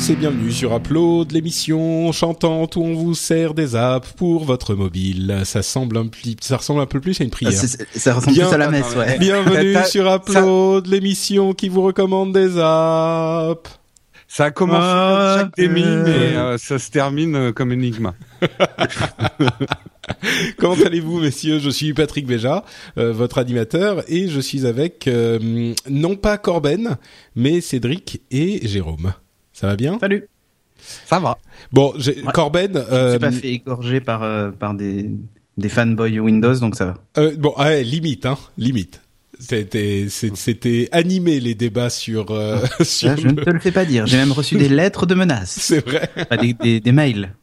Tous et bienvenue sur Upload, l'émission chantante où on vous sert des apps pour votre mobile. Ça semble un pli- ça ressemble un peu plus à une prière. Ah, ça ressemble Bien- plus à la messe, ouais. Bienvenue sur Upload, l'émission qui vous recommande des apps. Ça a commencé Ah, comme Jack Demy, euh. mais euh, ça se termine euh, comme Enigma. Comment allez-vous, messieurs? Je suis Patrick Béja, euh, votre animateur, et je suis avec euh, non pas Corben, mais Cédric et Jérôme. Ça va bien? Salut. Ça va. Bon, j'ai- Ouais. Corben. Je euh, suis pas fait égorger par euh, par des des fanboys Windows, donc ça va. euh, bon, ouais, limite, hein, limite. C'était, c'était animé les débats sur euh, sur. Ça, je ne te le fais pas dire. J'ai même reçu des lettres de menaces, C'est vrai. Enfin, des, des, des mails.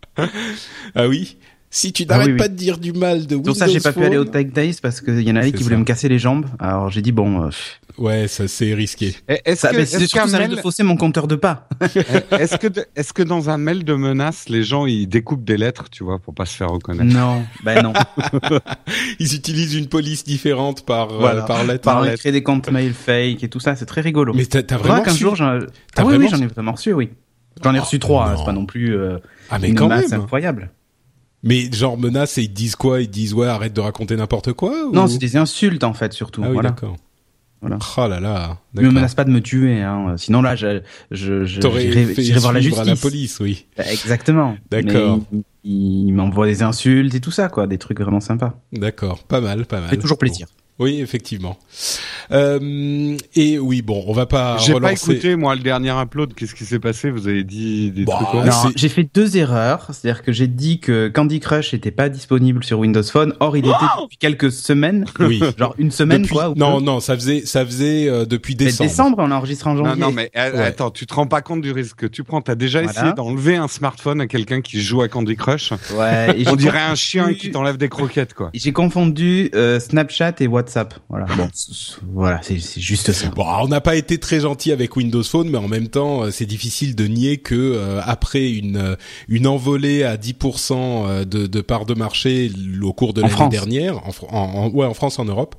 Ah oui. Si tu Ah n'arrêtes oui. pas de dire du mal de Windows Pour ça, j'ai pas pu aller au Tech Days parce qu'il y en avait C'est qui voulaient me casser les jambes. Alors j'ai dit bon, euh, Ouais, ça c'est risqué. Est-ce ça, que, c'est surtout risque mail- de fausser mon compteur de pas. est-ce que, est-ce que dans un mail de menace, les gens ils découpent des lettres, tu vois, pour pas se faire reconnaître? Non, ben non. Ils utilisent une police différente par euh, par lettre. Par créer des comptes mail fake et tout ça, c'est très rigolo. Mais t'as, Vraiment reçu- jour, j'en... Ah oui, oui, vraiment j'en ai vraiment reçu, oui. J'en ai reçu trois, hein, c'est pas non plus euh, Ah mais une quand masse même. incroyable. Mais genre menace et ils disent quoi? Ils disent ouais arrête de raconter n'importe quoi ou- Non, c'est des insultes en fait surtout. Ah oui voilà. d'accord. Voilà. Oh là là. Ne me d'accord. menace pas de me tuer, hein. Sinon là, je, je, j'irai voir la justice. à la police, oui. Bah, Exactement. D'accord. Mais Il, il m'envoie des insultes et tout ça, quoi, des trucs vraiment sympas. D'accord, pas mal, pas mal. Ça fait toujours plaisir. Bon. Oui, effectivement. Euh, et oui, bon, on va pas J'ai pas écouté moi le dernier upload. Qu'est-ce qui s'est passé? Vous avez dit des Bah, trucs. Non, j'ai fait deux erreurs. C'est-à-dire que j'ai dit que Candy Crush était pas disponible sur Windows Phone. Or, il était depuis quelques semaines. Oui. Genre une semaine, Depuis- quoi. ou non, peu. non, ça faisait, ça faisait euh, depuis Mais décembre. décembre, on a enregistré en Non, janvier. non, mais euh, Ouais. attends, tu te rends pas compte du risque que tu prends. T'as déjà Voilà. essayé d'enlever un smartphone à quelqu'un qui joue à Candy Crush? Ouais, et On dirait confondu- un chien qui t'enlève des croquettes, quoi. J'ai confondu euh, Snapchat et WhatsApp. Voilà. Bon, c- voilà, c'est juste ça. Bon, on n'a pas été très gentil avec Windows Phone, mais en même temps, euh, c'est difficile de nier que euh, après une euh, une envolée à 10% euh, de, de part de marché au cours de l'année dernière, en, en- ouais, en France, en Europe,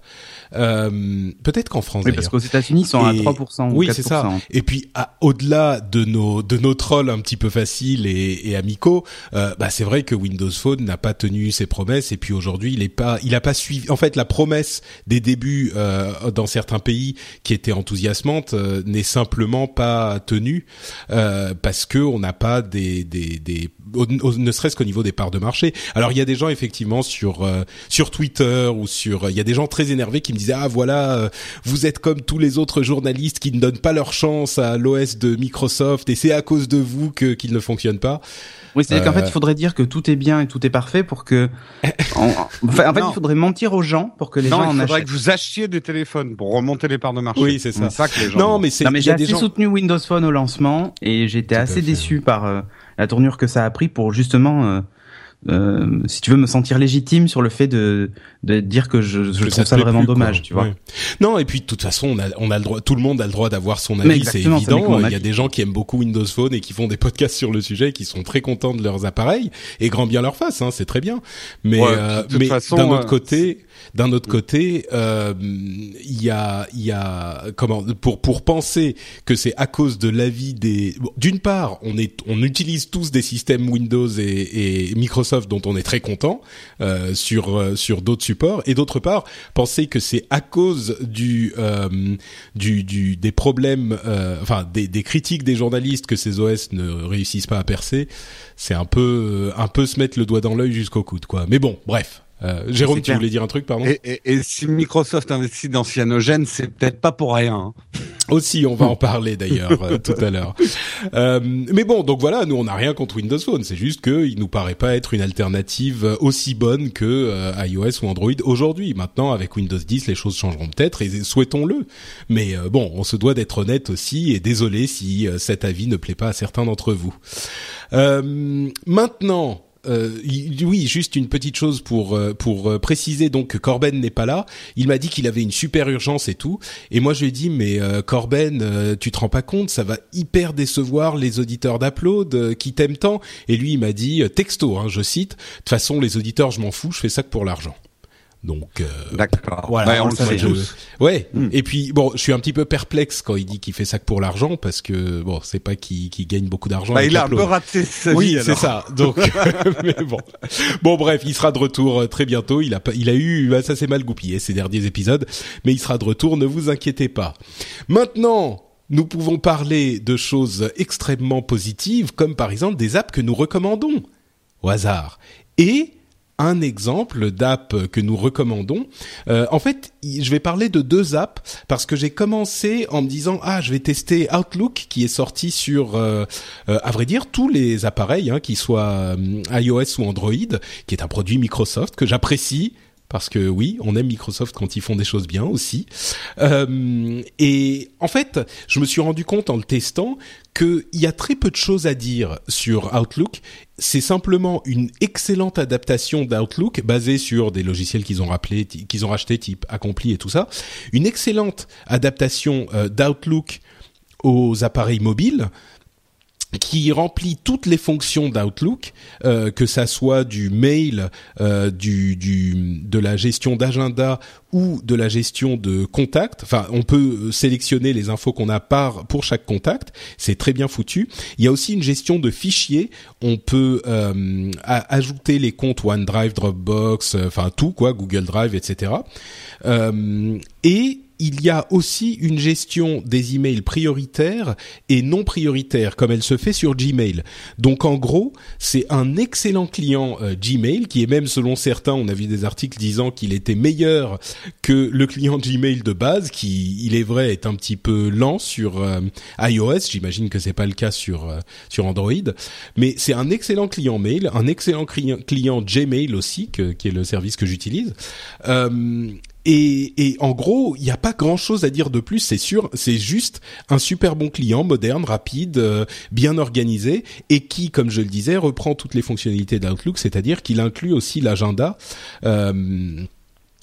euh, peut-être qu'en France Oui, parce qu'aux États-Unis, ils sont à Et- 3% ou Oui, 4%. c'est ça. Et puis, à- au-delà de nos de nos trolls un petit peu faciles et, et amicaux, euh, bah c'est vrai que Windows Phone n'a pas tenu ses promesses. Et puis aujourd'hui, il est pas, il a pas suivi. En fait, la promesse des débuts euh, dans certains pays qui était enthousiasmante euh, n'est simplement pas tenue euh, parce que on n'a pas des des des au- au- ne serait-ce qu'au niveau des parts de marché. Alors il y a des gens effectivement sur euh, sur Twitter ou sur il y a des gens très énervés qui me disaient ah voilà euh, vous êtes comme tous les autres journalistes qui ne donnent pas leur chance à l'OS de Microsoft et c'est à cause de vous que qu'il ne fonctionne pas. Oui, c'est-à-dire qu'en Euh, fait, il faudrait dire que tout est bien et tout est parfait pour que. en, enfin, en fait, Non. il faudrait mentir aux gens pour que les non, gens en il faudrait achètent. que vous achetiez des téléphones pour remonter les parts de marché. Oui, c'est ça. C'est ça que les gens. Non mais c'est Non, mais j'ai assez gens soutenu Windows Phone au lancement et j'étais assez déçu par euh, la tournure que ça a pris pour justement, euh, euh, si tu veux, me sentir légitime sur le fait de, de dire que je, je que trouve ça vraiment plus, quoi. dommage, tu vois. Ouais. Non, et puis de toute façon, on a, on a le droit, tout le monde a le droit d'avoir son avis, c'est évident. Il y a des gens qui aiment beaucoup Windows Phone et qui font des podcasts sur le sujet, qui sont très contents de leurs appareils et grand bien leur face, hein, c'est très bien. Mais, Ouais, euh, de toute mais façon, d'un autre euh, côté, d'un autre côté, euh, il y a, il y a comment pour pour penser que c'est à cause de l'avis des. bon, D'une part, on est, on utilise tous des systèmes Windows et, et Microsoft dont on est très content euh, sur euh, sur d'autres supports, et d'autre part, penser que c'est à cause du euh, du, du des problèmes, euh, enfin des, des critiques des journalistes que ces OS ne réussissent pas à percer, c'est un peu un peu se mettre le doigt dans l'œil jusqu'au coude, quoi. Mais bon, bref. Euh, Jérôme, tu voulais dire un truc, pardon? Et, et- et si Microsoft investit dans Cyanogen, c'est peut-être pas pour rien. hein. Aussi, on va en parler d'ailleurs euh, tout à l'heure. Euh, mais bon, donc voilà, nous on n'a rien contre Windows Phone, c'est juste que il nous paraît pas être une alternative aussi bonne que euh, iOS ou Android aujourd'hui. Maintenant, avec Windows 10, les choses changeront peut-être et souhaitons-le. Mais euh, bon, on se doit d'être honnête aussi et désolé si cet avis ne plaît pas à certains d'entre vous. Euh, maintenant. Euh, oui, juste une petite chose pour euh, pour euh, préciser donc que Corben n'est pas là. Il m'a dit qu'il avait une super urgence et tout, et moi je lui ai dit mais euh, Corben, euh, tu te rends pas compte, ça va hyper décevoir les auditeurs d'Upload euh, qui t'aiment tant. Et lui il m'a dit texto, hein, je cite, de toute façon les auditeurs je m'en fous, je fais ça que pour l'argent. Donc euh, D'accord. voilà, Ouais, on le sait je- tous. Ouais. Hmm. Et puis bon, je suis un petit peu perplexe quand il dit qu'il fait ça que pour l'argent parce que bon, c'est pas qu'il qu'il gagne beaucoup d'argent. Bah, il a un peu raté sa Oui, vie. c'est ça. Donc, mais bon, bon, bref, il sera de retour euh, très bientôt. Il a pas, il a eu, bah, ça s'est mal goupillé ces derniers épisodes, mais il sera de retour. Ne vous inquiétez pas. Maintenant. Nous pouvons parler de choses extrêmement positives, comme par exemple des apps que nous recommandons au hasard. Et un exemple d'app que nous recommandons. Euh, en fait, je vais parler de deux apps parce que j'ai commencé en me disant ah je vais tester Outlook qui est sorti sur euh, euh, à vrai dire tous les appareils, hein, qu'ils soient euh, iOS ou Android, qui est un produit Microsoft que j'apprécie. Parce que oui, on aime Microsoft quand ils font des choses bien aussi. Euh, et en fait, je me suis rendu compte en le testant qu'il y a très peu de choses à dire sur Outlook. C'est simplement une excellente adaptation d'Outlook basée sur des logiciels qu'ils ont rappelés, qu'ils ont rachetés, type Accompli et tout ça. Une excellente adaptation euh, d'Outlook aux appareils mobiles qui remplit toutes les fonctions d'Outlook, euh, que ça soit du mail, euh, du, du de la gestion d'agenda ou de la gestion de contact. Enfin, on peut sélectionner les infos qu'on a par pour chaque contact. C'est très bien foutu. Il y a aussi une gestion de fichiers. On peut euh, ajouter les comptes OneDrive, Dropbox, euh, enfin tout quoi, Google Drive, etc. Et il y a aussi une gestion des emails prioritaires et non prioritaires, comme elle se fait sur Gmail. Donc en gros, c'est un excellent client euh, Gmail, qui est même selon certains, on a vu des articles disant qu'il était meilleur que le client Gmail de base, qui, il est vrai, est un petit peu lent sur euh, iOS. J'imagine que c'est pas le cas sur euh, sur Android, mais c'est un excellent client mail, un excellent client, Gmail aussi, qui est le service que j'utilise. Et, et en gros, il n'y a pas grand-chose à dire de plus, c'est sûr. C'est juste un super bon client, moderne, rapide, euh, bien organisé, et qui, comme je le disais, reprend toutes les fonctionnalités d'Outlook, c'est-à-dire qu'il inclut aussi l'agenda. Euh,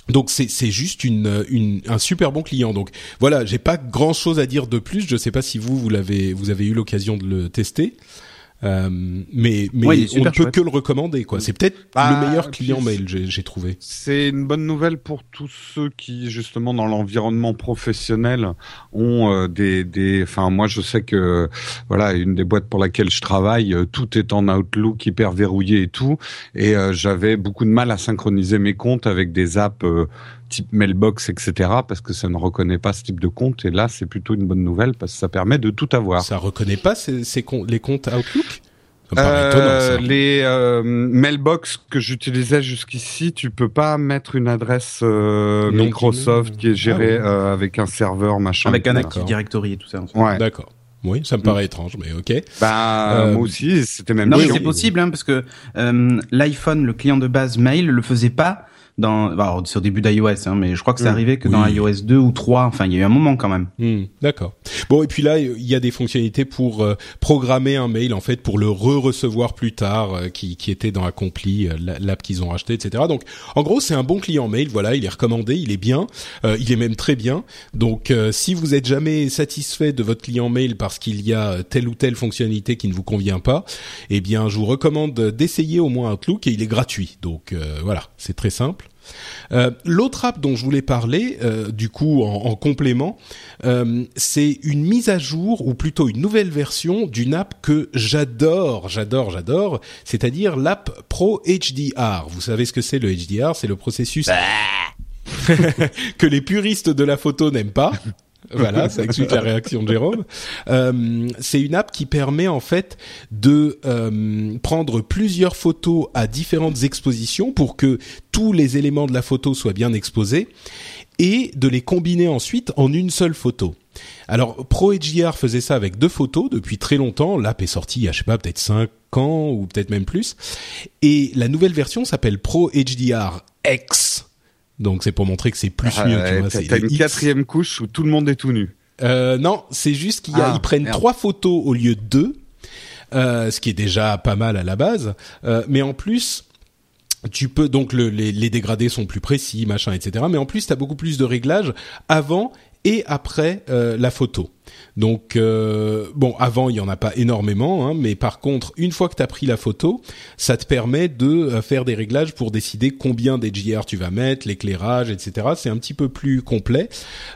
donc c'est juste une, une un super bon client. Donc voilà, j'ai pas grand chose à dire de plus. Je sais pas si vous vous l'avez vous avez eu l'occasion de le tester. Euh, mais mais Ouais, on ne peut chouette. que le recommander quoi. C'est peut-être Bah, le meilleur client mail j'ai j'ai trouvé. C'est une bonne nouvelle pour tous ceux qui, justement, dans l'environnement professionnel, ont euh, des, des. Enfin, moi, je sais que, voilà, une des boîtes pour laquelle je travaille, euh, tout est en Outlook, hyper verrouillé et tout, et euh, j'avais beaucoup de mal à synchroniser mes comptes avec des apps euh, type Mailbox, etc., parce que ça ne reconnaît pas ce type de compte. Et là, c'est plutôt une bonne nouvelle parce que ça permet de tout avoir. Ça reconnaît pas ces, ces com- les comptes Outlook? Ça me paraît étonnant, Euh, les euh, mailbox que j'utilisais jusqu'ici, tu peux pas mettre une adresse euh, Microsoft qui est gérée Ah euh, avec un serveur machin. Avec un. Active Directory et tout ça. Ouais. D'accord. Oui, ça me paraît étrange, mais ok. Bah Euh, moi aussi, c'était même. Non, mais c'est possible, hein, parce que euh, l'iPhone, le client de base mail, le faisait pas dans. bah, Alors, c'est au début d'iOS, hein, mais je crois que c'est Mm. arrivé que Oui. dans iOS 2 ou 3. Enfin, il y a eu un moment quand même. Hmm, D'accord. Bon, et puis là, il y a des fonctionnalités pour euh, programmer un mail, en fait, pour le re-recevoir plus tard, euh, qui, qui était dans Accompli, euh, la- l'app qu'ils ont racheté, etc. Donc, en gros, c'est un bon client mail. Voilà, il est recommandé, il est bien, euh, il est même très bien. Donc, euh, si vous êtes jamais satisfait de votre client mail parce qu'il y a telle ou telle fonctionnalité qui ne vous convient pas, eh bien, je vous recommande d'essayer au moins Outlook et il est gratuit. Donc, euh, voilà, c'est très simple. Euh, L'autre app dont je voulais parler, euh, du coup en, en complément, euh, c'est une mise à jour ou plutôt une nouvelle version d'une app que j'adore, j'adore, j'adore, c'est-à-dire l'app Pro HDR. Vous savez ce que c'est le HDR C'est le processus que les puristes de la photo n'aiment pas. voilà, ça explique la réaction de Jérôme. Euh, c'est une app qui permet en fait de euh, prendre plusieurs photos à différentes expositions pour que tous les éléments de la photo soient bien exposés et de les combiner ensuite en une seule photo. Alors Pro HDR faisait ça avec deux photos depuis très longtemps. L'app est sortie il y a je sais pas peut-être cinq ans ou peut-être même plus. Et la nouvelle version s'appelle Pro HDR X. Donc c'est pour montrer que c'est plus Ah, mieux. ouais, tu vois, T'as t'as une X. quatrième couche où tout le monde est tout nu. Euh, non, c'est juste qu'ils Ah, prennent merde. trois photos au lieu de deux, euh, ce qui est déjà pas mal à la base. Euh, mais en plus, tu peux donc le- les, les dégradés sont plus précis, machin, etc. Mais en plus, tu as beaucoup plus de réglages avant et après euh, la photo. Donc euh, bon, avant il y en a pas énormément, hein, mais par contre, une fois que tu as pris la photo, ça te permet de euh, faire des réglages pour décider combien d'HDR tu vas mettre, l'éclairage, etc. C'est un petit peu plus complet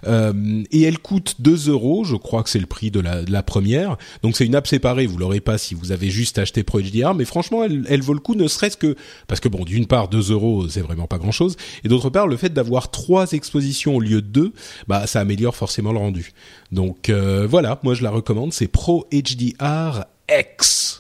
Euh, et elle coûte 2 euros, je crois que c'est le prix de la, première. Donc c'est une app séparée, vous l'aurez pas si vous avez juste acheté Pro HDR, mais franchement elle, elle vaut le coup, ne serait-ce que parce que bon, d'une part 2 euros c'est vraiment pas grand-chose, et d'autre part le fait d'avoir trois expositions au lieu de deux, bah ça améliore forcément le rendu. Donc euh, voilà, moi je la recommande, c'est Pro HDR X.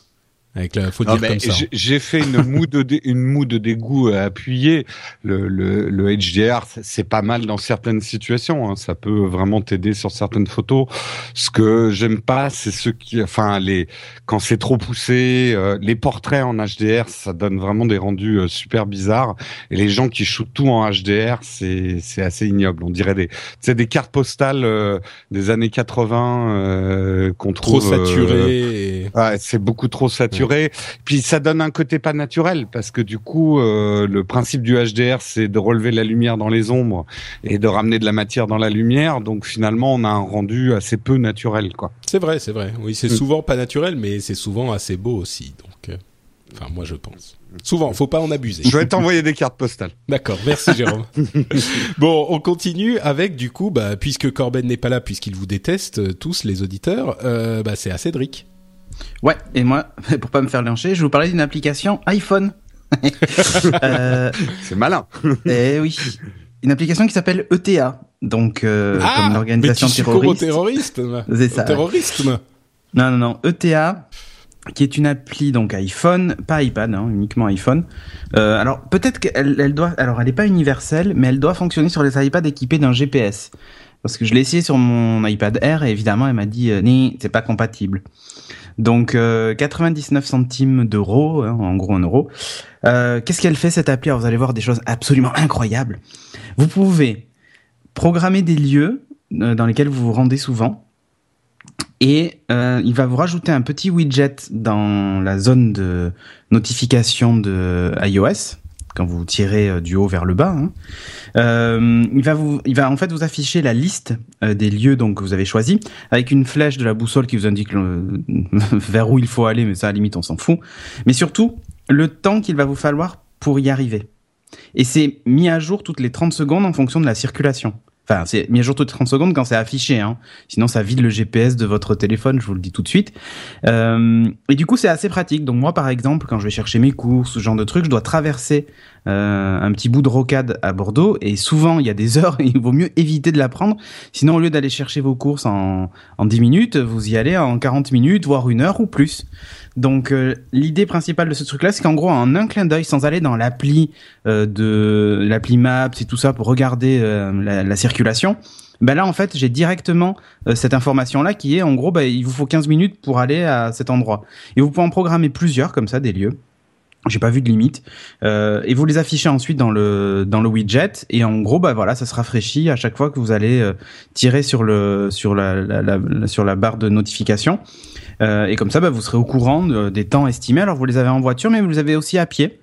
Avec la, faut dire comme ça. j'ai- fait une moue de dé- une moue de dégoût euh, appuyée. Le, le, le HDR, c'est- c'est pas mal dans certaines situations. hein. Ça peut vraiment t'aider sur certaines photos. Ce que j'aime pas, c'est ceux qui, enfin les, quand c'est trop poussé, euh, les portraits en HDR, ça donne vraiment des rendus euh, super bizarres. Et les gens qui shootent tout en HDR, c'est c'est assez ignoble. On dirait des, sais, des cartes postales euh, des années 80 euh, qu'on Trop trouve saturé. et- Ouais, c'est beaucoup trop saturé. Puis ça donne un côté pas naturel parce que du coup, euh, le principe du HDR, c'est de relever la lumière dans les ombres et de ramener de la matière dans la lumière. Donc finalement, on a un rendu assez peu naturel, quoi. C'est vrai, c'est vrai. Oui, c'est Mm. souvent pas naturel, mais c'est souvent assez beau aussi. Donc, euh, enfin, moi je pense. Souvent, faut pas en abuser. Je vais t'envoyer des cartes postales. D'accord, merci Jérôme. bon, on continue avec du coup, bah, puisque Corben n'est pas là, puisqu'il vous déteste euh, tous les auditeurs, euh, bah, c'est à Cédric. Ouais, et moi, pour pas me faire lyncher, je vais vous parler d'une application iPhone. euh, C'est malin. eh oui, une application qui s'appelle ETA, donc euh, comme mais l'organisation terroriste. terrorisme. C'est ça. Au terrorisme. Non, non, non, ETA, qui est une appli donc iPhone, pas iPad, hein, uniquement iPhone. Euh, alors peut-être qu'elle elle doit, alors elle n'est pas universelle, mais elle doit fonctionner sur les iPads équipés d'un GPS. Parce que je l'ai essayé sur mon iPad Air et évidemment elle m'a dit euh, ni c'est pas compatible. Donc euh, 99 centimes d'euros, hein, en gros un euro. Euh, Qu'est-ce qu'elle fait cette appli? Alors vous allez voir des choses absolument incroyables. Vous pouvez programmer des lieux euh, dans lesquels vous vous rendez souvent et euh, il va vous rajouter un petit widget dans la zone de notification de iOS quand vous tirez euh, du haut vers le bas. hein. Euh, il va vous, il va en fait vous afficher la liste euh, des lieux donc que vous avez choisis avec une flèche de la boussole qui vous indique vers où il faut aller, mais ça à la limite on s'en fout. Mais surtout le temps qu'il va vous falloir pour y arriver. Et c'est mis à jour toutes les 30 secondes en fonction de la circulation. Enfin, c'est mis à jour toutes les 30 secondes quand c'est affiché. Hein. Sinon, ça vide le GPS de votre téléphone, je vous le dis tout de suite. Euh, et du coup, c'est assez pratique. Donc moi, par exemple, quand je vais chercher mes courses, ce genre de truc, je dois traverser euh, un petit bout de rocade à Bordeaux. Et souvent, il y a des heures, il vaut mieux éviter de la prendre. Sinon, au lieu d'aller chercher vos courses en, en 10 minutes, vous y allez en 40 minutes, voire une heure ou plus. Donc euh, l'idée principale de ce truc-là, c'est qu'en gros, en un clin d'œil, sans aller dans l'appli euh, de l'appli Maps et tout ça pour regarder la, la circulation, ben là en fait, j'ai directement cette information-là qui est en gros, ben, il vous faut 15 minutes pour aller à cet endroit. Et vous pouvez en programmer plusieurs comme ça, des lieux. J'ai pas vu de limite. Euh, et vous les affichez ensuite dans le dans le widget et en gros bah voilà ça se rafraîchit à chaque fois que vous allez euh, tirer sur le sur la, la- la- sur la barre de notification Euh, et comme ça bah, vous serez au courant de- des temps estimés. Alors vous les avez en voiture mais vous les avez aussi à pied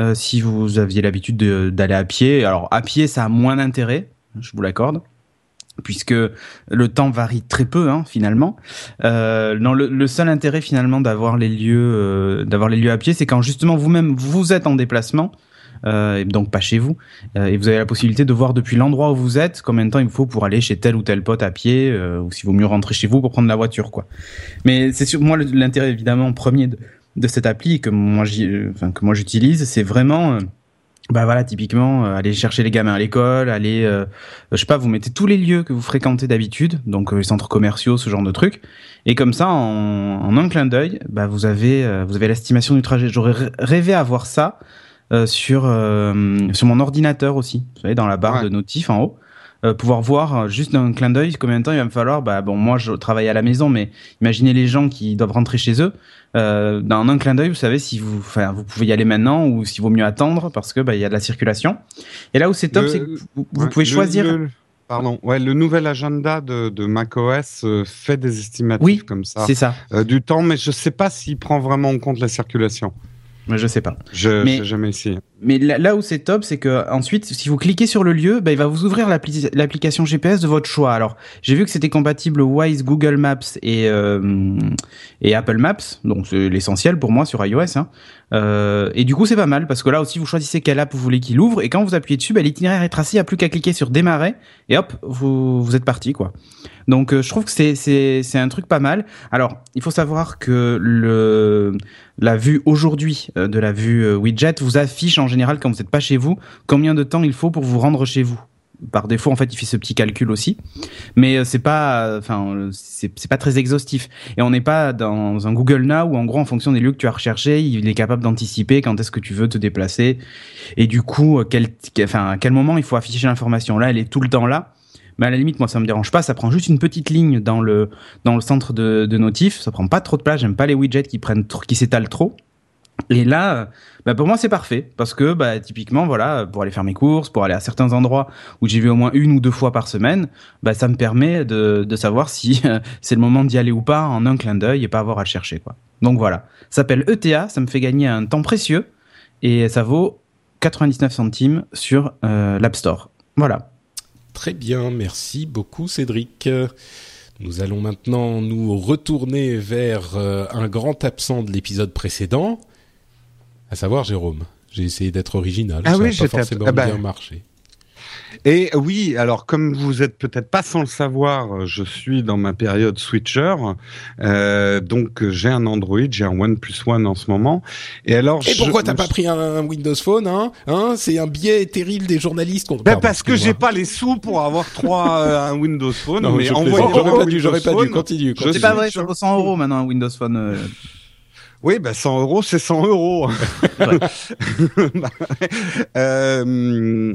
euh, si vous aviez l'habitude de- d'aller à pied. Alors à pied ça a moins d'intérêt, je vous l'accorde puisque le temps varie très peu hein, finalement. Euh, non, le, le seul intérêt finalement d'avoir les lieux, euh, d'avoir les lieux à pied, c'est quand justement vous-même vous êtes en déplacement, euh, donc pas chez vous, euh, et vous avez la possibilité de voir depuis l'endroit où vous êtes combien de temps il vous faut pour aller chez tel ou tel pote à pied, euh, ou s'il vaut mieux rentrer chez vous pour prendre la voiture, quoi. Mais c'est sur moi l'intérêt évidemment premier de, de cette appli que moi euh, que moi j'utilise, c'est vraiment bah voilà, typiquement, euh, aller chercher les gamins à l'école, aller, euh, je sais pas, vous mettez tous les lieux que vous fréquentez d'habitude, donc euh, les centres commerciaux, ce genre de trucs, et comme ça, en, en un clin d'œil, bah vous avez, euh, vous avez l'estimation du trajet. J'aurais rê- rêvé avoir ça euh, sur sur mon ordinateur aussi, vous savez, dans la barre Ouais. de notif en haut. Euh, pouvoir voir euh, juste d'un clin d'œil combien de temps il va me falloir. Bah bon, moi je travaille à la maison, mais imaginez les gens qui doivent rentrer chez eux. Euh, dans un clin d'œil, vous savez si vous, enfin, vous pouvez y aller maintenant ou s'il vaut mieux attendre parce que bah il y a de la circulation. Et là où c'est top, c'est que vous, vous Ouais, pouvez choisir. le- pardon. Ouais, le nouvel agenda de, de macOS euh, fait des estimatifs Oui, comme ça C'est ça. euh, du temps, mais je sais pas s'il prend vraiment en compte la circulation. Mais je sais pas. Je j'ai jamais essayé. Mais là, là où c'est top, c'est que ensuite, si vous cliquez sur le lieu, bah, il va vous ouvrir l'appli- l'application GPS de votre choix. Alors, j'ai vu que c'était compatible Wise, Google Maps et, euh, et Apple Maps, donc c'est l'essentiel pour moi sur iOS. Hein. Euh, et du coup, c'est pas mal parce que là aussi, vous choisissez quelle app vous voulez qu'il ouvre et quand vous appuyez dessus, bah, l'itinéraire est tracé. Il n'y a plus qu'à cliquer sur démarrer et hop, vous, vous êtes parti quoi. Donc, euh, je trouve que c'est c'est c'est un truc pas mal. Alors, il faut savoir que le la vue aujourd'hui euh, de la vue euh, widget vous affiche en général quand vous n'êtes pas chez vous combien de temps il faut pour vous rendre chez vous. Par défaut, en fait, il fait ce petit calcul aussi, mais euh, c'est pas, euh, enfin, c'est c'est pas très exhaustif. Et on n'est pas dans un Google Now où, en gros, en fonction des lieux que tu as recherchés, il est capable d'anticiper quand est-ce que tu veux te déplacer et du coup, quel, enfin, à quel moment il faut afficher l'information? Là, elle est tout le temps là. Mais à la limite, moi, ça me dérange pas. Ça prend juste une petite ligne dans le dans le centre de, de notif. Ça prend pas trop de place. J'aime pas les widgets qui prennent qui s'étalent trop. Et là, bah pour moi c'est parfait parce que bah, typiquement voilà pour aller faire mes courses, pour aller à certains endroits où j'y vais au moins une ou deux fois par semaine, bah ça me permet de, de savoir si c'est le moment d'y aller ou pas en un clin d'œil et pas avoir à le chercher quoi. Donc voilà, ça s'appelle ETA, ça me fait gagner un temps précieux et ça vaut 99 centimes sur euh, l'App Store. Voilà. Très bien, merci beaucoup Cédric. Nous allons maintenant nous retourner vers euh, un grand absent de l'épisode précédent, à savoir Jérôme. J'ai essayé d'être original, Ah ça oui, n'a pas forcément ah bah. bien marché. Et oui, alors comme vous êtes peut-être pas sans le savoir, je suis dans ma période switcher, euh, donc j'ai un Android, j'ai un OnePlus One en ce moment. Et alors, Et je pourquoi t'as me pas pris un Windows Phone, hein, hein? C'est un biais terrible des journalistes. Ben, Pardon, parce que j'ai pas les sous pour avoir trois euh, un Windows Phone. Non, mais je j'aurais pas dû, j'aurais pas dû. Continue. Je continue. C'est pas vrai, ça vaut 100 euros maintenant un Windows Phone. euh. Oui, ben 100 euros, c'est 100 euros. Ouais. Bah. Euh,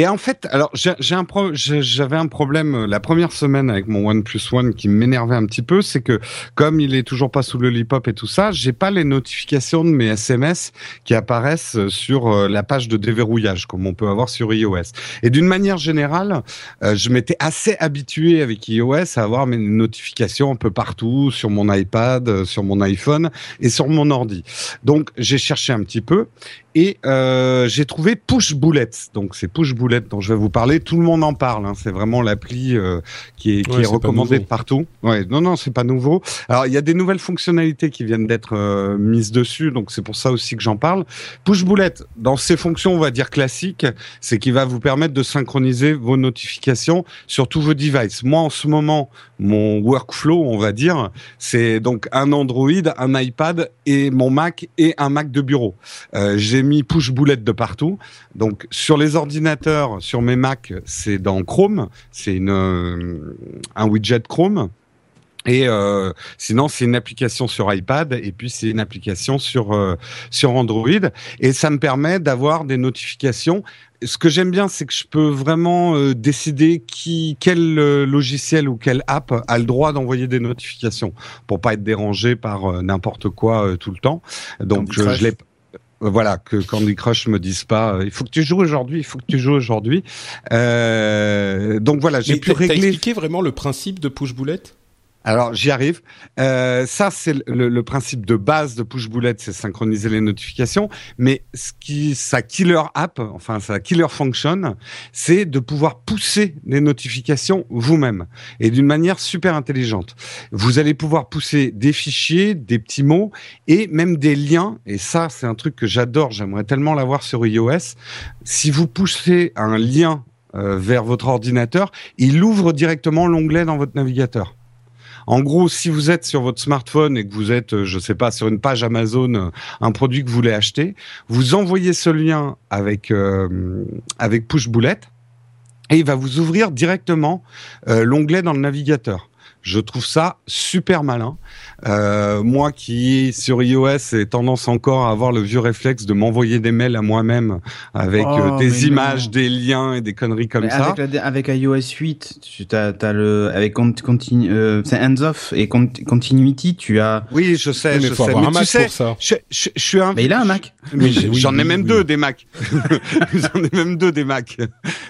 et en fait, alors j'ai un pro- j'avais un problème euh, la première semaine avec mon OnePlus One qui m'énervait un petit peu, c'est que comme il est toujours pas sous le lollipop et tout ça, j'ai pas les notifications de mes SMS qui apparaissent euh, sur euh, la page de déverrouillage comme on peut avoir sur iOS. Et d'une manière générale, je m'étais assez habitué avec iOS à avoir mes notifications un peu partout sur mon iPad, sur mon iPhone et sur mon ordi. Donc j'ai cherché un petit peu et euh, j'ai trouvé Push Bullets. Donc c'est Push Bullets dont je vais vous parler. Tout le monde en parle. Hein. C'est vraiment l'appli euh, qui est, qui Ouais, est recommandée de partout. Ouais, non, non, c'est pas nouveau. Alors il y a des nouvelles fonctionnalités qui viennent d'être euh, mises dessus, donc c'est pour ça aussi que j'en parle. Push Bullet, dans ses fonctions, on va dire classiques, c'est qu'il va vous permettre de synchroniser vos notifications sur tous vos devices. Moi, en ce moment, mon workflow, on va dire, c'est donc un Android, un iPad et mon Mac et un Mac de bureau. Euh, j'ai mis Push Bullet de partout. Donc sur les ordinateurs, sur mes Mac, c'est dans Chrome, c'est une euh, un widget Chrome. Et euh, sinon, c'est une application sur iPad et puis c'est une application sur euh, sur Android et ça me permet d'avoir des notifications. Ce que j'aime bien, c'est que je peux vraiment euh, décider qui quel euh, logiciel ou quelle app a le droit d'envoyer des notifications pour pas être dérangé par euh, n'importe quoi tout le temps. Donc je, l'ai voilà, que Candy Crush me dise pas, euh, il faut que tu joues aujourd'hui, il faut que tu joues aujourd'hui. Euh, donc voilà, j'ai pu t'as t'as régler. expliqué vraiment le principe de push bullet? Alors j'y arrive. Euh, ça c'est le, le principe de base de Push Bullet, c'est synchroniser les notifications. Mais ce qui sa killer app, enfin sa killer function, c'est de pouvoir pousser les notifications vous-même et d'une manière super intelligente. Vous allez pouvoir pousser des fichiers, des petits mots et même des liens. Et ça c'est un truc que j'adore. J'aimerais tellement l'avoir sur iOS. Si vous poussez un lien euh, vers votre ordinateur, il ouvre directement l'onglet dans votre navigateur. En gros, si vous êtes sur votre smartphone et que vous êtes, je sais pas, sur une page Amazon, un produit que vous voulez acheter, vous envoyez ce lien avec avec Push Boulette et il va vous ouvrir directement l'onglet dans le navigateur. Je trouve ça super malin. Euh, moi qui sur iOS ai tendance encore à avoir le vieux réflexe de m'envoyer des mails à moi-même avec Oh, euh, des mais images, non. des liens et des conneries comme Mais ça. avec, la- avec iOS 8, tu as, t'as le avec con- continu, euh, c'est hands off et con- continuity, tu as. Oui, je sais, mais je faut sais. avoir Mais un tu Mac sais, pour ça. je, je- je suis un. Mais il a un Mac. Oui, j'en ai oui, même oui. deux des Mac. j'en ai même deux des Mac.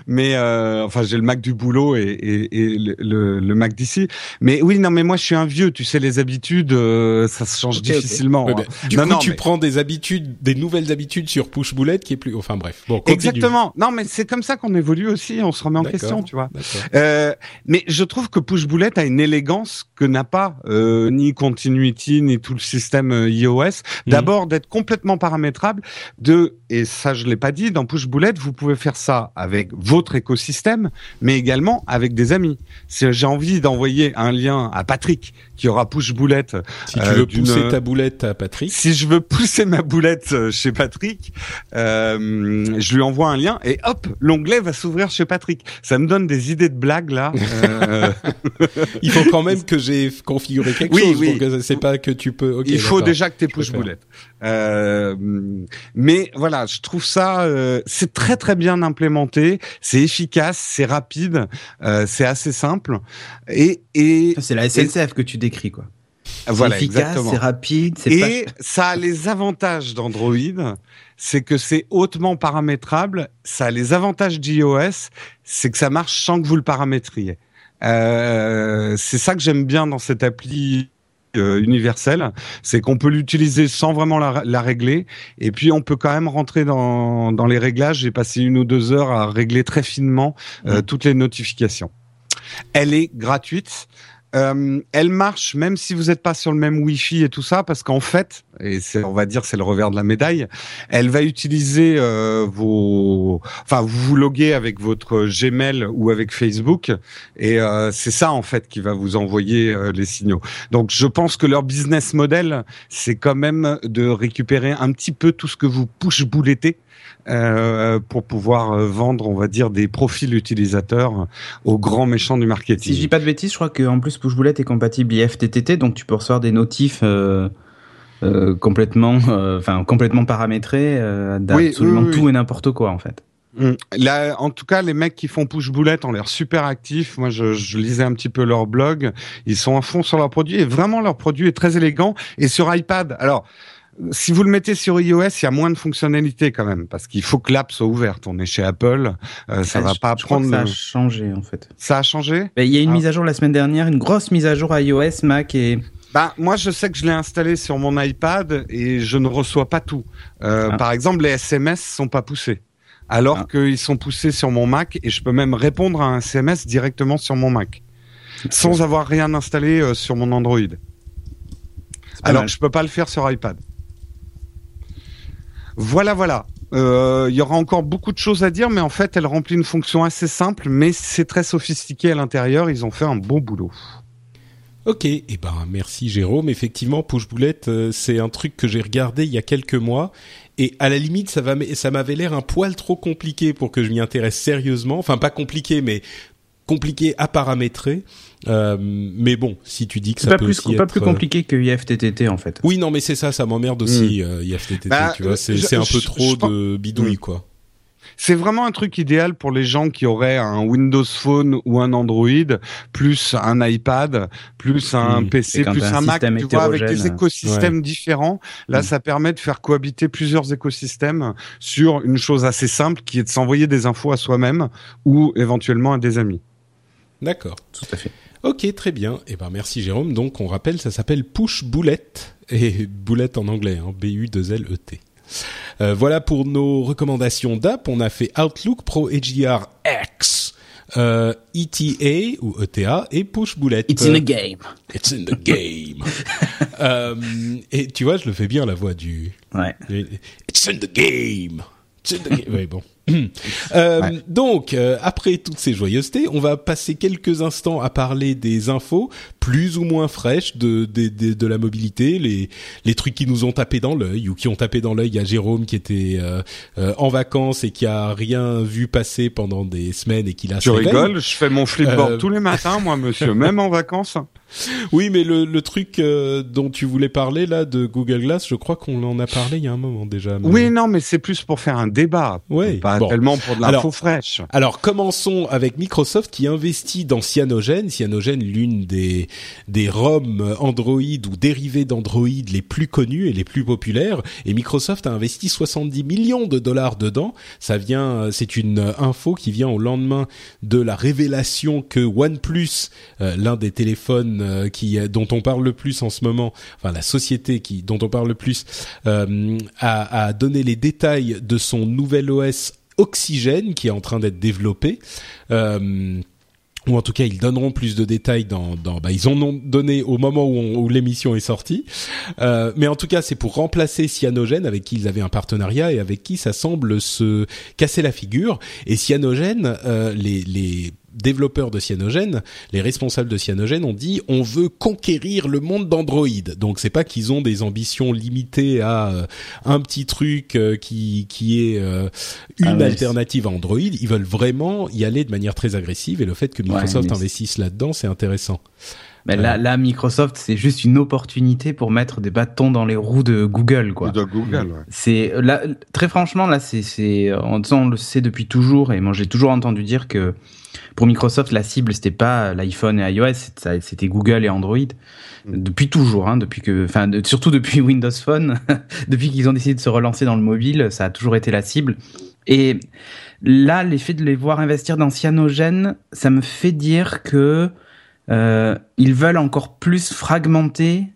Mais euh, enfin, j'ai le Mac du boulot et, et, et le, le- le Mac d'ici. Mais oui, non, mais moi, je suis un vieux. Tu sais, les habitudes, euh, ça se change difficilement. Ouais, hein. ben, du Non, coup, non, tu mais- prends des habitudes, des nouvelles habitudes sur Push Boulette qui est plus. Enfin bref. Bon, continue. Exactement. Non, mais c'est comme ça qu'on évolue aussi. On se remet en question, tu vois. Euh, mais je trouve que Push Boulette a une élégance que n'a pas euh, ni Continuity ni tout le système euh, iOS. Mhm. D'abord d'être complètement paramétrable. De et ça je l'ai pas dit dans Push Boulette, vous pouvez faire ça avec votre écosystème, mais également avec des amis. Si j'ai envie d'envoyer un lien à Patrick qui aura Push Boulette, Si tu euh, veux d'une- pousser ta boulette à Patrick. si je veux pousser ma boulette euh, chez Patrick, euh, je lui envoie un lien et hop, l'onglet va s'ouvrir chez Patrick. Ça me donne des idées de blagues là. Euh, Il faut quand même que j'ai configuré quelque Oui, chose. oui. Euh, c'est pas que tu peux. il faut déjà que tu Je push boulette. Euh, mais voilà, je trouve ça, euh, c'est très très bien implémenté, c'est efficace, c'est rapide, euh, c'est assez simple et et C'est la SNCF que tu décris quoi. C'est voilà efficace, exactement. c'est rapide, c'est Et pas. ça a les avantages d'Android, c'est que c'est hautement paramétrable. Ça a les avantages d'iOS, c'est que ça marche sans que vous le paramétriez. Euh, c'est ça que j'aime bien dans cette appli euh, universelle, c'est qu'on peut l'utiliser sans vraiment la, la régler, et puis on peut quand même rentrer dans, dans les réglages. J'ai passé une ou deux heures à régler très finement euh, toutes les notifications. Elle est gratuite. Euh, elle marche même si vous n'êtes pas sur le même Wi-Fi et tout ça, parce qu'en fait, et on va dire c'est le revers de la médaille, elle va utiliser euh, vos, enfin vous vous loguez avec votre Gmail ou avec Facebook, et euh, c'est ça en fait qui va vous envoyer euh, les signaux. Donc je pense que leur business model, c'est quand même de récupérer un petit peu tout ce que vous push boulettez euh, pour pouvoir euh, vendre, on va dire, des profils utilisateurs aux grands méchants du marketing. Si je dis pas de bêtises, je crois qu'en plus Push Boulette est compatible IFTTT, donc tu peux recevoir des notifs euh, euh, complètement, euh, enfin complètement euh, d'absolument oui, oui, tout et n'importe quoi en fait. Mm. Là, en tout cas, les mecs qui font push boulette ont l'air super actifs. Moi, je, je lisais un petit peu leur blog. Ils sont à fond sur leurs produits et vraiment leur produit est très élégant. Et sur iPad, alors. Si vous le mettez sur iOS, il y a moins de fonctionnalités quand même, parce qu'il faut que l'app soit ouverte. On est chez Apple, euh, ça Ah, va je- pas je crois que prendre. Ça a le- changé en fait. Ça a changé? Il y a une Ah. mise à jour la semaine dernière, une grosse mise à jour iOS, Mac et Bah, moi, je sais que je l'ai installé sur mon iPad et je ne reçois pas tout. Euh, Ah. Par exemple, les SMS sont pas poussés, alors Ah. qu'ils sont poussés sur mon Mac et je peux même répondre à un SMS directement sur mon Mac, sans avoir rien installé euh, sur mon Android. Alors, mal. je peux pas le faire sur iPad. Voilà, voilà. Euh, Il y aura encore beaucoup de choses à dire, mais en fait, elle remplit une fonction assez simple, mais c'est très sophistiqué à l'intérieur. Ils ont fait un bon boulot. Ok, et ben merci Jérôme. Effectivement, Push Boulette, euh, c'est un truc que j'ai regardé il y a quelques mois, et à la limite, ça va, ça m'avait l'air un poil trop compliqué pour que je m'y intéresse sérieusement. Enfin, pas compliqué, mais compliqué à paramétrer. Euh, mais bon, si tu dis que C'est ça pas peut plus, aussi pas être, plus compliqué que IFTTT en fait. Oui, non, mais c'est ça, ça m'emmerde aussi, euh, IFTTT, Bah, tu vois, c'est un peu trop je de bidouille, Mm. quoi. C'est vraiment un truc idéal pour les gens qui auraient un Windows Phone ou un Android, plus un iPad, plus un Mm. PC, plus un un Mac, tu vois, avec des écosystèmes différents. Là, Mm. ça permet de faire cohabiter plusieurs écosystèmes sur une chose assez simple qui est de s'envoyer des infos à soi-même ou éventuellement à des amis. D'accord. Tout à fait. Ok, très bien. Et ben merci Jérôme. Donc on rappelle, ça s'appelle Push Boulette et boulette en anglais, hein, B-U-2-L-E-T. Euh, voilà pour nos recommandations d'app. On a fait Outlook Pro EGR X, euh, ETA ou ETA et Push Boulette. game. It's in the game. euh, et tu vois, je le fais bien la voix du. Ouais. It's in the game. It's in the game. Ouais, bon. Euh, donc, euh, après toutes ces joyeusetés, on va passer quelques instants à parler des infos plus ou moins fraîches de de, de, de la mobilité, les les trucs qui nous ont tapé dans l'œil ou qui ont tapé dans l'œil. A Jérôme qui était euh, en vacances et qui a rien vu passer pendant des semaines et qui l'a. Tu rigoles Je fais mon flipboard tous les matins, moi, monsieur, même en vacances. Oui, mais le, le truc euh, dont tu voulais parler là de Google Glass, je crois qu'on en a parlé il y a un moment déjà. Oui, non, mais c'est plus pour faire un débat, pas tellement pour de l'info fraîche. Alors commençons avec Microsoft qui investit dans Cyanogen. Cyanogen, l'une des des ROM Android ou dérivés d'Android les plus connus et les plus populaires. Et Microsoft a investi 70 millions de dollars dedans. Ça vient, c'est une info qui vient au lendemain de la révélation que OnePlus, euh, l'un des téléphones euh, qui dont on parle le plus en ce moment, enfin la société qui dont on parle le plus, euh, a, donné les détails de son nouvel OS Oxygène qui est en train d'être développé. Euh, ou en tout cas ils donneront plus de détails dans, bah, ils en ont donné au moment où, l'émission est sortie mais en tout cas c'est pour remplacer Cyanogen avec qui ils avaient un partenariat et avec qui ça semble se casser la figure et Cyanogen les développeurs de Cyanogen, les responsables de Cyanogen ont dit on veut conquérir le monde d'Android. Donc c'est pas qu'ils ont des ambitions limitées à euh, un petit truc euh, qui qui est euh, une ah alternative à Android, ils veulent vraiment y aller de manière très agressive et le fait que Microsoft ouais, investisse là-dedans, c'est intéressant. Mais là, là, Microsoft, c'est juste une opportunité pour mettre des bâtons dans les roues de Google, quoi. De Google, ouais. C'est là, très franchement, là, c'est, c'est, on, on le sait depuis toujours, et moi, j'ai toujours entendu dire que pour Microsoft, la cible, c'était pas l'iPhone et iOS, c'était Google et Android. Mm. Depuis toujours, hein, depuis que, enfin, de, surtout depuis Windows Phone, depuis qu'ils ont décidé de se relancer dans le mobile, ça a toujours été la cible. Et là, l'effet de les voir investir dans Cyanogen, ça me fait dire que euh, ils veulent encore plus fragmenter.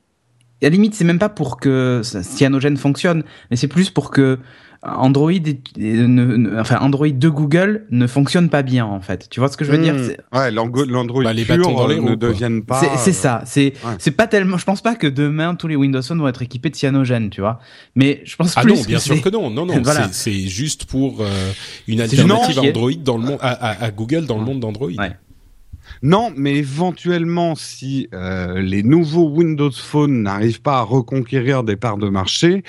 Et à la limite, c'est même pas pour que Cyanogen fonctionne, mais c'est plus pour que Android, ne, ne, enfin Android de Google ne fonctionne pas bien en fait. Tu vois ce que je veux mmh. dire Ouais, l'Android bah, les pur dans les roues, ne deviennent pas. C'est ça. C'est ouais. c'est pas tellement. Je pense pas que demain tous les Windows Phone vont être équipés de cyanogen, tu vois. Mais je pense ah plus non, bien sûr que non. Non, non. voilà. C'est juste pour euh, une alternative à Android dans le monde, à, à, à Google dans le monde d'Android. Ouais. Non, mais éventuellement, si euh, les nouveaux Windows Phone n'arrivent pas à reconquérir des parts de marché,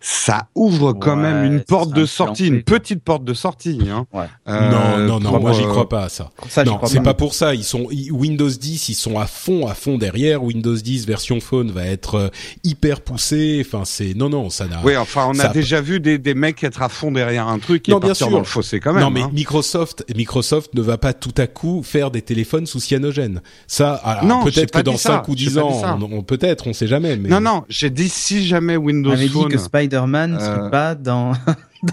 ça ouvre quand ouais, même une porte de sortie, une petite porte de sortie. Hein. Ouais. Euh, non, non, non, pour, moi j'y crois pas à ça. ça non, c'est pas pour ça. Ils sont Windows 10, ils sont à fond, à fond derrière. Windows 10 version phone va être euh, hyper poussé. Enfin, c'est non, non, ça n'a. Oui, enfin, on a déjà vu des, des mecs être à fond derrière un truc et non, partir dans le fossé quand même. Non, mais hein. Microsoft, Microsoft ne va pas tout à coup faire des téléphones sous cyanogène. Ça, alors peut-être que dans 5 ou 10 ans, on, on peut-être, on sait jamais. Mais... Non, non, j'ai dit si jamais Windows on avait Phone. dit que Spider-Man euh... serait pas dans.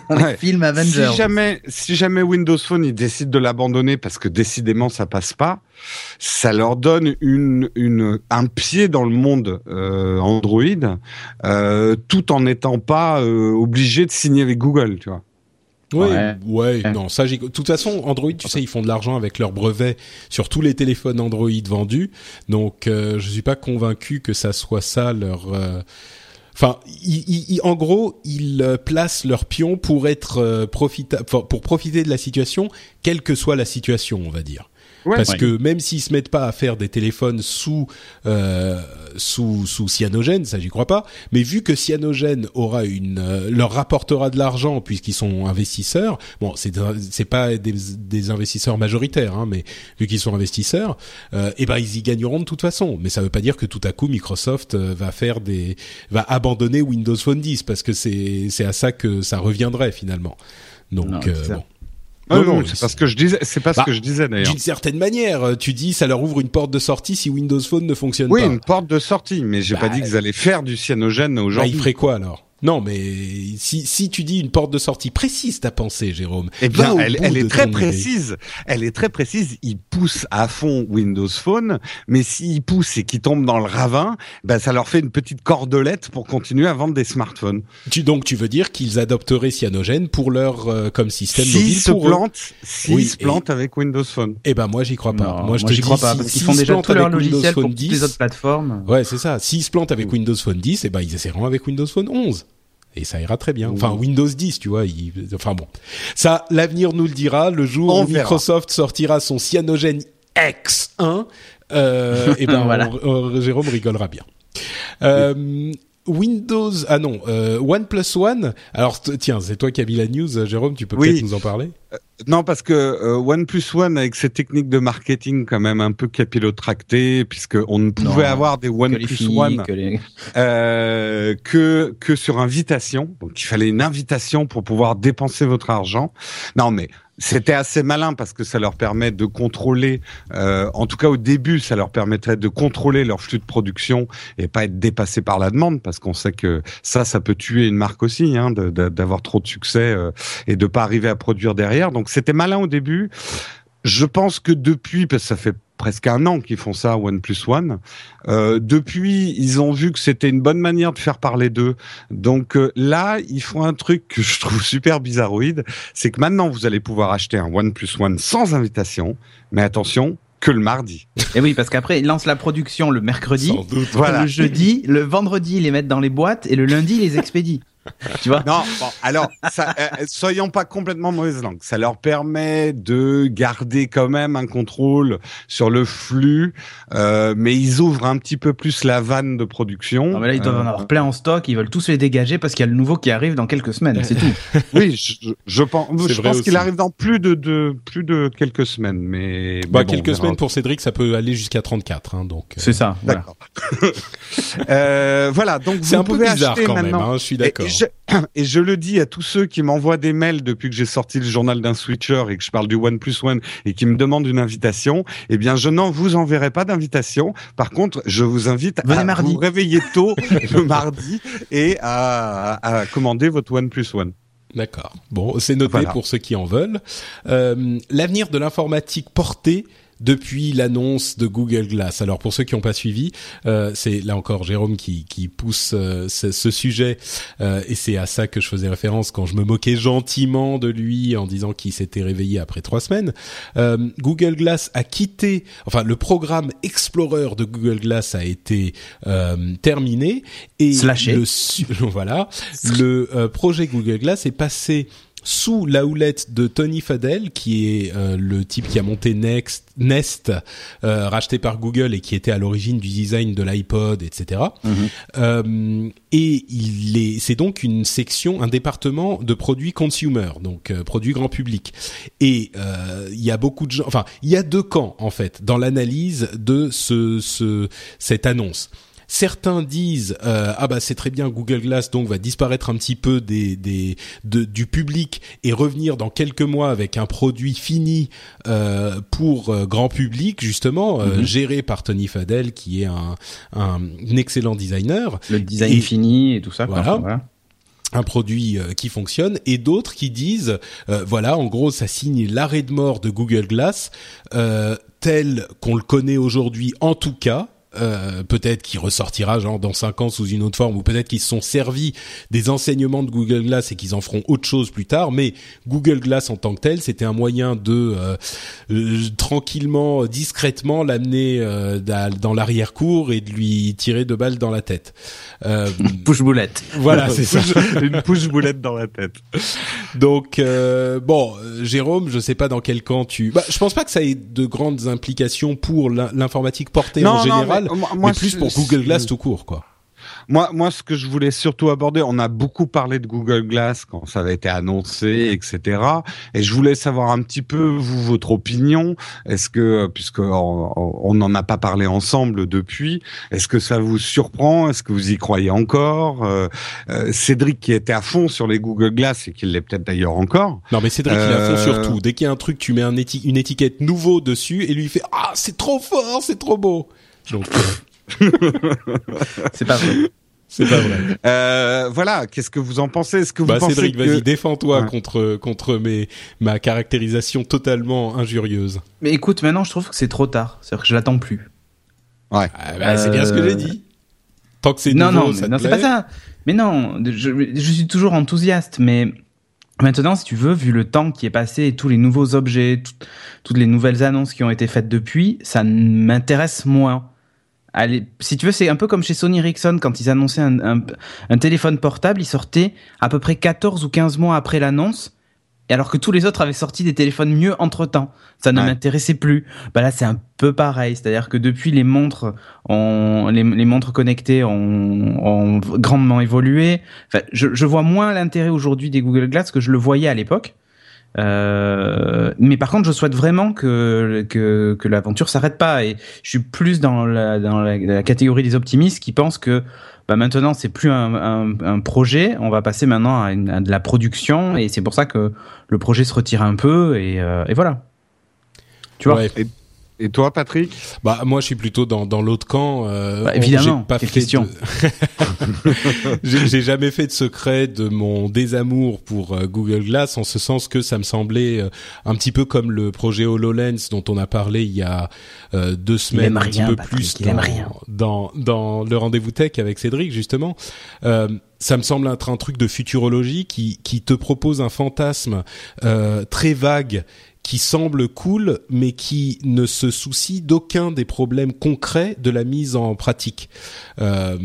dans ouais. les films Avengers. Si jamais, si jamais Windows Phone il décide de l'abandonner parce que décidément ça passe pas, ça leur donne une, une un pied dans le monde euh, Android, euh, tout en n'étant pas euh, obligé de signer avec Google, tu vois. Oui, ouais, ouais, non, ça j'ai. De toute façon, Android, tu sais, ils font de l'argent avec leurs brevets sur tous les téléphones Android vendus, donc euh, je suis pas convaincu que ça soit ça leur. Euh... Enfin, ils, ils, en gros, ils placent leur pion pour être euh, profita pour profiter de la situation, quelle que soit la situation, on va dire. Ouais, Parce ouais. que même s'ils se mettent pas à faire des téléphones sous euh, sous sous cyanogène, ça j'y crois pas. Mais vu que cyanogène aura une euh, leur rapportera de l'argent puisqu'ils sont investisseurs. Bon, c'est c'est pas des, des investisseurs majoritaires, hein, mais vu qu'ils sont investisseurs, euh, et ben ils y gagneront de toute façon. Mais ça veut pas dire que tout à coup Microsoft euh, va faire des va abandonner Windows Phone 10 parce que c'est c'est à ça que ça reviendrait finalement. Donc non, euh, bon. Ah non, non c'est pas ce que je disais. C'est pas bah, ce que je disais d'ailleurs. D'une certaine manière, tu dis ça leur ouvre une porte de sortie si Windows Phone ne fonctionne oui, pas. Oui, une porte de sortie, mais j'ai bah, pas dit qu'ils allaient faire du cyanogène aujourd'hui. Bah, ils feraient quoi alors? Non, mais si, si tu dis une porte de sortie précise, ta pensée, Jérôme. Eh bien, elle, elle est très précise. Idée. Elle est très précise. Il pousse à fond Windows Phone, mais s'il pousse et qu'il tombe dans le ravin, ben ça leur fait une petite cordelette pour continuer à vendre des smartphones. Tu, donc, tu veux dire qu'ils adopteraient Cyanogen pour leur euh, comme système si mobile se pour plantent, S'ils oui, se plantent avec Windows Phone. Eh ben moi, j'y crois pas. Non, moi, je moi, te crois dis, pas, si, parce qu'ils font déjà tout leur Phone logiciel pour 10, toutes les autres plateformes. Ouais, c'est ça. S'ils se plantent avec Windows Phone 10, eh ben ils essaieront avec Windows Phone 11. Et ça ira très bien. Enfin, Windows 10, tu vois. Il... Enfin bon, ça, l'avenir nous le dira. Le jour où Microsoft sortira son Cyanogen X1, euh, et ben voilà. Jérôme rigolera bien. Euh, Windows, ah non, euh, One Plus One. Alors tiens, c'est toi qui as mis la news, Jérôme, tu peux peut-être nous en parler? Euh, non, parce que euh, One Plus One, avec ses techniques de marketing quand même un peu capillotractées, puisque on ne pouvait avoir des One Plus One que, euh, que, que sur invitation. Donc il fallait une invitation pour pouvoir dépenser votre argent. Non, mais c'était assez malin parce que ça leur permet de contrôler, euh, en tout cas au début, ça leur permettrait de contrôler leur flux de production et pas être dépassé par la demande parce qu'on sait que ça, ça peut tuer une marque aussi, hein, d'avoir trop de succès euh, et de pas arriver à produire derrière. Donc c'était malin au début. Je pense que depuis, parce que ça fait presque un an qu'ils font ça, One Plus One. Euh, depuis, ils ont vu que c'était une bonne manière de faire parler d'eux. Donc euh, là, ils font un truc que je trouve super bizarroïde, c'est que maintenant, vous allez pouvoir acheter un One Plus One sans invitation, mais attention, que le mardi. Et oui, parce qu'après, ils lancent la production le mercredi, voilà. le jeudi, le vendredi, ils les mettent dans les boîtes, et le lundi, ils les expédient. tu vois Non, bon, alors, ça, euh, euh, soyons pas complètement mauvaise langue. Ça leur permet de garder quand même un contrôle sur le flux, euh, mais ils ouvrent un petit peu plus la vanne de production. Non, mais là, ils doivent en avoir plein en stock. Ils veulent tous les dégager parce qu'il y a le nouveau qui arrive dans quelques semaines. C'est tout. oui, je, pense, je pense qu'il arrive dans plus de, de, plus de quelques semaines, mais. Bah, quelques semaines pour Cédric, ça peut aller jusqu'à 34, hein, donc. C'est ça. D'accord. voilà. donc c'est un peu bizarre quand même. Hein, je suis d'accord et je le dis à tous ceux qui m'envoient des mails depuis que j'ai sorti le journal d'un switcher et que je parle du One Plus One et qui me demandent une invitation, eh bien, je n'en vous enverrai pas d'invitation. Par contre, je vous invite à vous réveiller tôt le mardi et à, commander votre One Plus One. D'accord. Bon, c'est noté pour ceux qui en veulent. Euh, L'avenir de l'informatique portée depuis l'annonce de Google Glass. Alors pour ceux qui n'ont pas suivi, euh, c'est là encore Jérôme qui, qui pousse euh, ce, ce, sujet euh, et c'est à ça que je faisais référence quand je me moquais gentiment de lui en disant qu'il s'était réveillé après trois semaines. Euh, Google Glass a quitté, enfin le programme Explorer de Google Glass a été euh, terminé et le voilà le projet Google Glass est passé sous la houlette de Tony Fadell, qui est euh, le type qui a monté Next, Nest, euh, racheté par Google et qui était à l'origine du design de l'iPod, etc. Mhm. Euh, et il est, c'est donc une section, un département de produits consumer, donc produits grand public. Et il y a beaucoup de gens, enfin, il y a deux camps en fait dans l'analyse de ce, ce cette annonce. Certains disent euh, ah bah c'est très bien Google Glass donc va disparaître un petit peu des, des du public et revenir dans quelques mois avec un produit fini euh, pour euh, grand public justement euh, mhm. géré par Tony Fadell qui est un, un, excellent designer. Le design fini et tout ça. Voilà. un produit qui fonctionne et d'autres qui disent voilà en gros ça signe l'arrêt de mort de Google Glass tel qu'on le connaît aujourd'hui en tout cas euh, peut-être qu'il ressortira genre dans cinq ans sous une autre forme, ou peut-être qu'ils se sont servis des enseignements de Google Glass et qu'ils en feront autre chose plus tard. Mais Google Glass en tant que tel, c'était un moyen de euh, euh, tranquillement, discrètement l'amener dans l'arrière-cour et de lui tirer deux balles dans la tête. Une push-boulette. Voilà, c'est ça. Une push-boulette dans la tête. Donc bon, Jérôme, je sais pas dans quel camp tu. Bah, je pense pas que ça ait de grandes implications pour l'informatique portée en général mais, plus pour Google Glass tout court, quoi. Moi, moi, ce que je voulais surtout aborder, on a beaucoup parlé de Google Glass quand ça avait été annoncé, etc. Et je voulais savoir un petit peu vous votre opinion. Est-ce que, puisque on n'en a pas parlé ensemble depuis, est-ce que ça vous surprend? Est-ce que vous y croyez encore? Euh, euh, Cédric qui était à fond sur les Google Glass et qui l'est peut-être d'ailleurs encore. Non, mais Cédric il est à fond sur euh, tout. Dès qu'il y a un truc, tu mets un une étiquette nouveau dessus et lui il fait ah c'est trop fort, c'est trop beau. Donc, euh, c'est pas vrai. C'est pas vrai. Euh, voilà, qu'est-ce que vous en pensez? Est-ce que vous bah, pensez Cédric, vas-y, défends-toi contre contre mes ma caractérisation totalement injurieuse. Mais écoute, maintenant je trouve que c'est trop tard. C'est-à-dire que je l'attends plus. Ouais. Ah, bah, c'est bien ce que j'ai dit. Tant que c'est non, nouveau, non, ça non, c'est pas ça. Mais non, je, je suis toujours enthousiaste, mais Maintenant, si tu veux, vu le temps qui est passé et tous les nouveaux objets, toutes les nouvelles annonces qui ont été faites depuis, ça m'intéresse moins. Si tu veux, c'est un peu comme chez Sony Ericsson quand ils annonçaient un, un, téléphone portable, ils sortaient à peu près 14 ou 15 mois après l'annonce. Et alors que tous les autres avaient sorti des téléphones mieux entre temps, ça ne m'intéressait plus. Bah là, c'est un peu pareil, c'est-à-dire que depuis les montres, ont, les, montres connectées ont, grandement évolué. Enfin, je, je vois moins l'intérêt aujourd'hui des Google Glass que je le voyais à l'époque. Euh, mais par contre, je souhaite vraiment que que, que l'aventure s'arrête pas. Et je suis plus dans la, dans la, catégorie des optimistes qui pensent que bah maintenant c'est plus un, un, un, projet, on va passer maintenant à, une, à, de la production et c'est pour ça que le projet se retire un peu et, euh, et voilà. Tu vois? Toi, Patrick Bah moi, je suis plutôt dans, dans l'autre camp. Euh, bah, évidemment. Pas fait question. j'ai jamais fait de secret de mon désamour pour euh, Google Glass, en ce sens que ça me semblait euh, un petit peu comme le projet Hololens dont on a parlé il y a euh, deux semaines, un petit peu plus dans, dans, dans le rendez-vous tech avec Cédric justement. ça me semble être un truc de futurologie qui, qui te propose un fantasme très vague qui semble cool, mais qui ne se soucie d'aucun des problèmes concrets de la mise en pratique. Euh,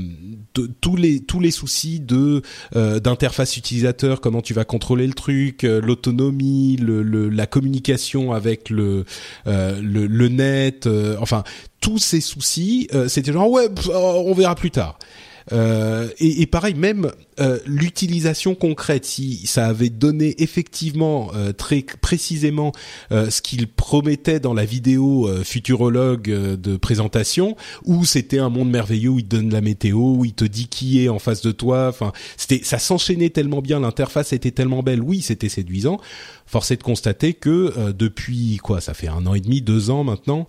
tous les tous les soucis de euh, d'interface utilisateur, comment tu vas contrôler le truc, euh, l'autonomie, le, la communication avec le euh, le, le, net, enfin tous ces soucis, c'était genre ouais, on verra plus tard. Euh, et, et, pareil, même euh, l'utilisation concrète, si ça avait donné effectivement euh, très précisément ce qu'il promettait dans la vidéo futurologue de présentation, où c'était un monde merveilleux où il te donne la météo, où il te dit qui est en face de toi. Enfin, c'était, ça s'enchaînait tellement bien, l'interface était tellement belle. Oui, c'était séduisant. Force est de constater que depuis quoi, ça fait un an et demi, deux ans maintenant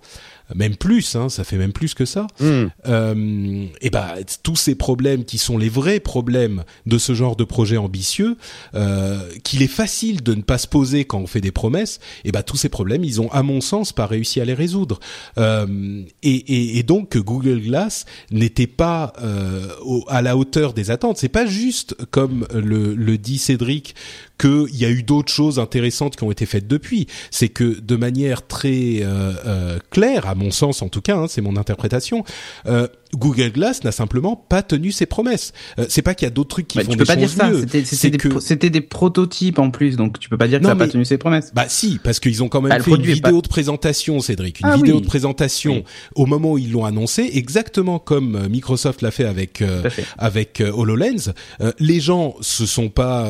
même plus, hein, ça fait même plus que ça. Hmm. Euh, et bah tous ces problèmes qui sont les vrais problèmes de ce genre de projet ambitieux, euh, qu'il est facile de ne pas se poser quand on fait des promesses, et bah tous ces problèmes, ils ont à mon sens pas réussi à les résoudre. Euh, et, et, et, donc Google Glass n'était pas euh, à la hauteur des attentes. C'est pas juste comme le, le dit Cédric qu'il y a eu d'autres choses intéressantes qui ont été faites depuis. C'est que de manière très euh, euh, claire, à mon sens en tout cas, hein, c'est mon interprétation, euh, Google Glass n'a simplement pas tenu ses promesses. Euh, c'est pas qu'il y a d'autres trucs qui bah, font tu peux pas dire ça. C'était des, des, prototypes en plus, donc tu peux pas dire que ça n'a pas tenu ses promesses. Bah si, parce qu'ils ont quand même fait une vidéo de présentation, Cédric, une ah vidéo de présentation au moment où ils l'ont annoncé, exactement comme euh, Microsoft l'a fait avec euh, avec euh, Hololens. les gens se sont pas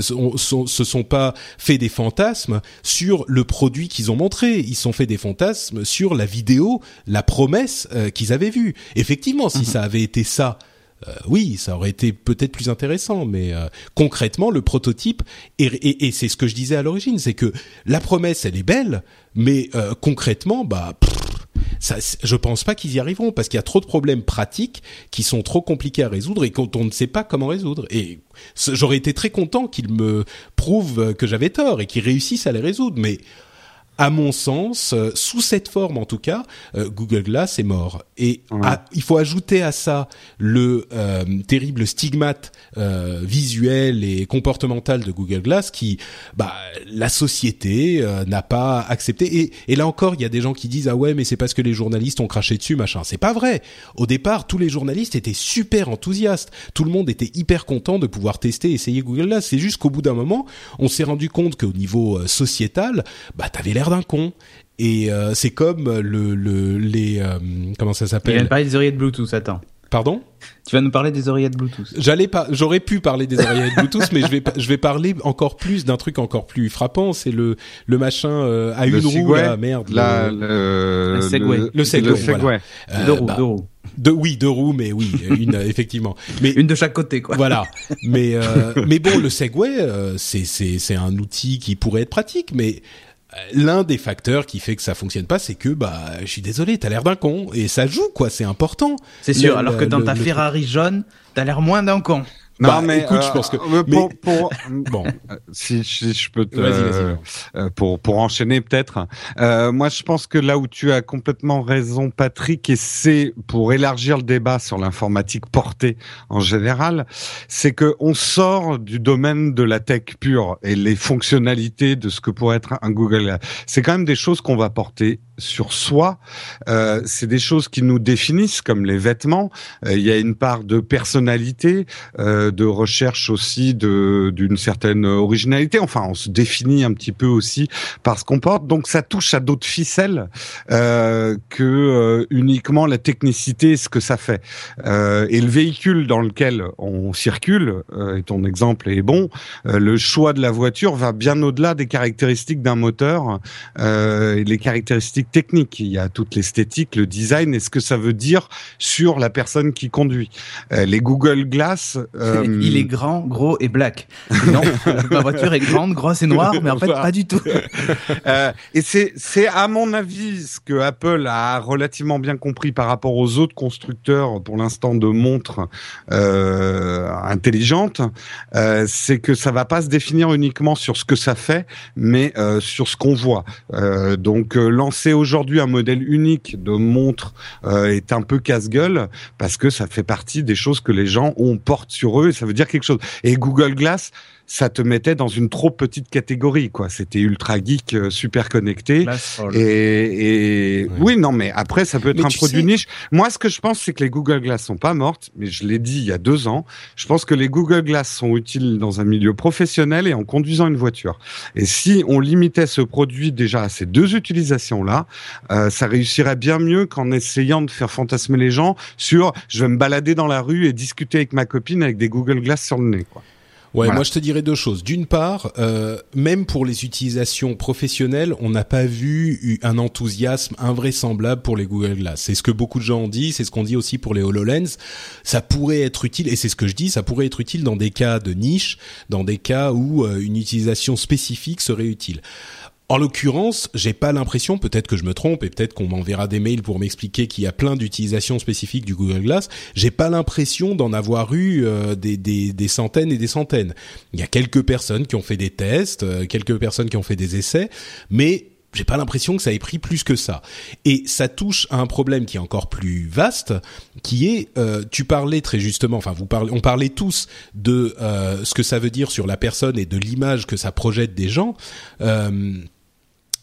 se sont pas fait des fantasmes sur le produit qu'ils ont montré. Ils sont fait des fantasmes sur la vidéo, la promesse qu'ils avaient vue. Effectivement effectivement, si mhm. ça avait été ça, euh, oui, ça aurait été peut-être plus intéressant, mais euh, concrètement, le prototype, et, c'est ce que je disais à l'origine, c'est que la promesse, elle est belle, mais euh, concrètement, bah, ça, je pense pas qu'ils y arriveront parce qu'il y a trop de problèmes pratiques qui sont trop compliqués à résoudre et qu'on ne sait pas comment résoudre. Et j'aurais été très content qu'ils me prouvent que j'avais tort et qu'ils réussissent à les résoudre, mais à mon sens, euh, sous cette forme en tout cas, euh, Google Glass est mort. Et il faut ajouter à ça le euh, terrible stigmate visuel et comportemental de Google Glass qui, bah, la société n'a pas accepté. Et, et, là encore, il y a des gens qui disent ah ouais, mais c'est parce que les journalistes ont craché dessus, machin. C'est pas vrai. Au départ, tous les journalistes étaient super enthousiastes. Tout le monde était hyper content de pouvoir tester, essayer Google Glass. C'est juste qu'au bout d'un moment, on s'est rendu compte qu'au niveau sociétal, bah, t'avais l'air d'un con. Et euh, c'est comme le, le les euh, comment ça s'appelle Il va parler des oreillettes Bluetooth. Attends. Pardon Tu vas nous parler des oreillettes Bluetooth. J'allais pas, j'aurais pu parler des oreillettes Bluetooth, mais je vais je vais parler encore plus d'un truc encore plus frappant. C'est le le machin euh, à une roue là, merde. La, le, le, Segway. Le, Segway. Voilà. deux roues, bah, deux roues. De, oui, deux roues, mais oui, une effectivement. Mais une de chaque côté, quoi. Voilà. Mais mais bon, le Segway, c'est c'est c'est un outil qui pourrait être pratique, mais l'un des facteurs qui fait que ça fonctionne pas, c'est que bah je suis désolé, t'as l'air d'un con et ça joue quoi, c'est important. C'est sûr. alors que dans ta Ferrari jaune, t'as l'air moins d'un con. Non, Bah, mais écoute, euh, je pense que- euh, mais- pour, pour- Bon, Euh, si, si je peux te, vas-y, euh, euh, pour pour enchaîner peut-être. Euh, moi, je pense que là où tu as complètement raison, Patrick, et c'est pour élargir le débat sur l'informatique portée en général, c'est que on sort du domaine de la tech pure et les fonctionnalités de ce que pourrait être un Google. C'est quand même des choses qu'on va porter sur soi. Euh, c'est des choses qui nous définissent, comme les vêtements. Euh, Il y a une part de personnalité, euh, de recherche aussi d'une certaine originalité. Enfin, on se définit un petit peu aussi par ce qu'on porte. Donc, ça touche à d'autres ficelles euh, que euh, uniquement la technicité, ce que ça fait. Euh, et le véhicule dans lequel on circule, euh, et ton exemple est bon, euh, le choix de la voiture va bien au-delà des caractéristiques d'un moteur euh, et les caractéristiques techniques. Il y a toute l'esthétique, le design et ce que ça veut dire sur la personne qui conduit. Les Google Glass, euh, Il est grand, gros et black. Non, ma voiture est grande, grosse et noire, mais en fait pas du tout. Euh, et c'est, à mon avis ce que Apple a relativement bien compris par rapport aux autres constructeurs pour l'instant de montres euh, intelligentes, c'est que ça va pas se définir uniquement sur ce que ça fait, mais sur ce qu'on voit. Donc lancer aujourd'hui un modèle unique de montre est un peu casse-gueule parce que ça fait partie des choses que les gens ont portent sur eux ça veut dire quelque chose. Et Google Glass ça te mettait dans une trop petite catégorie, quoi. C'était ultra geek, euh, super connecté. Et, et Ouais. oui, non, mais après, ça peut être Mais un produit sais- niche. Moi, ce que je pense, c'est que les Google Glass sont pas mortes, mais je l'ai dit il y a deux ans. Je pense que les Google Glass sont utiles dans un milieu professionnel et en conduisant une voiture. Et si on limitait ce produit déjà à ces deux utilisations-là, euh, ça réussirait bien mieux qu'en essayant de faire fantasmer les gens sur je vais me balader dans la rue et discuter avec ma copine avec des Google Glass sur le nez, quoi. Ouais, Voilà. moi je te dirais deux choses. D'une part, euh, même pour les utilisations professionnelles, on n'a pas vu eu un enthousiasme invraisemblable pour les Google Glass. C'est ce que beaucoup de gens ont dit, c'est ce qu'on dit aussi pour les HoloLens. Ça pourrait être utile, et c'est ce que je dis, ça pourrait être utile dans des cas de niche, dans des cas où euh, une utilisation spécifique serait utile. En l'occurrence, j'ai pas l'impression, peut-être que je me trompe et peut-être qu'on m'enverra des mails pour m'expliquer qu'il y a plein d'utilisations spécifiques du Google Glass. J'ai pas l'impression d'en avoir eu euh, des, des, des centaines et des centaines. Il y a quelques personnes qui ont fait des tests, euh, quelques personnes qui ont fait des essais, mais j'ai pas l'impression que ça ait pris plus que ça. Et ça touche à un problème qui est encore plus vaste, qui est, euh, tu parlais très justement, enfin vous parlez, on parlait tous de euh, ce que ça veut dire sur la personne et de l'image que ça projette des gens.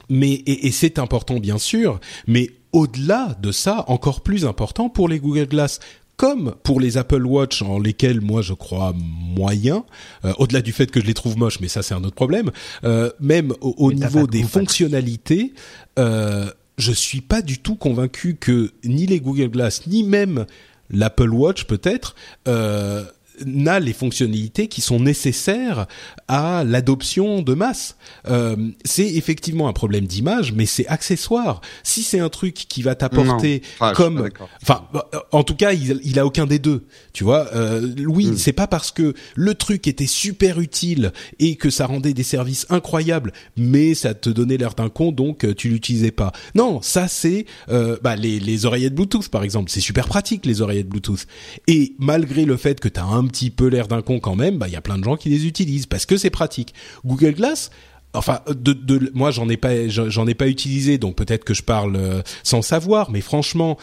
Mais et, et c'est important bien sûr, mais au-delà de ça, encore plus important pour les Google Glass, comme pour les Apple Watch en lesquels moi je crois moyen, euh, au-delà du fait que je les trouve moches, mais ça c'est un autre problème, euh, même au, niveau des fonctionnalités, euh, je suis pas du tout convaincu que ni les Google Glass, ni même l'Apple Watch peut-être, euh, n'a les fonctionnalités qui sont nécessaires à l'adoption de masse. Euh, c'est effectivement un problème d'image, mais c'est accessoire. Si c'est un truc qui va t'apporter Ah, comme, enfin, en tout cas, il, il a aucun des deux. Tu vois, euh, oui, Mm. c'est pas parce que le truc était super utile et que ça rendait des services incroyables, mais ça te donnait l'air d'un con, donc euh, tu l'utilisais pas. Non, ça c'est euh, bah, les, les oreillettes Bluetooth par exemple. C'est super pratique les oreillettes Bluetooth. Et malgré le fait que t'as un petit peu l'air d'un con quand même, bah il y a plein de gens qui les utilisent parce que c'est pratique. Google Glass. Enfin, de, moi j'en ai pas, j'en ai pas utilisé, donc peut-être que je parle euh, sans savoir, mais franchement,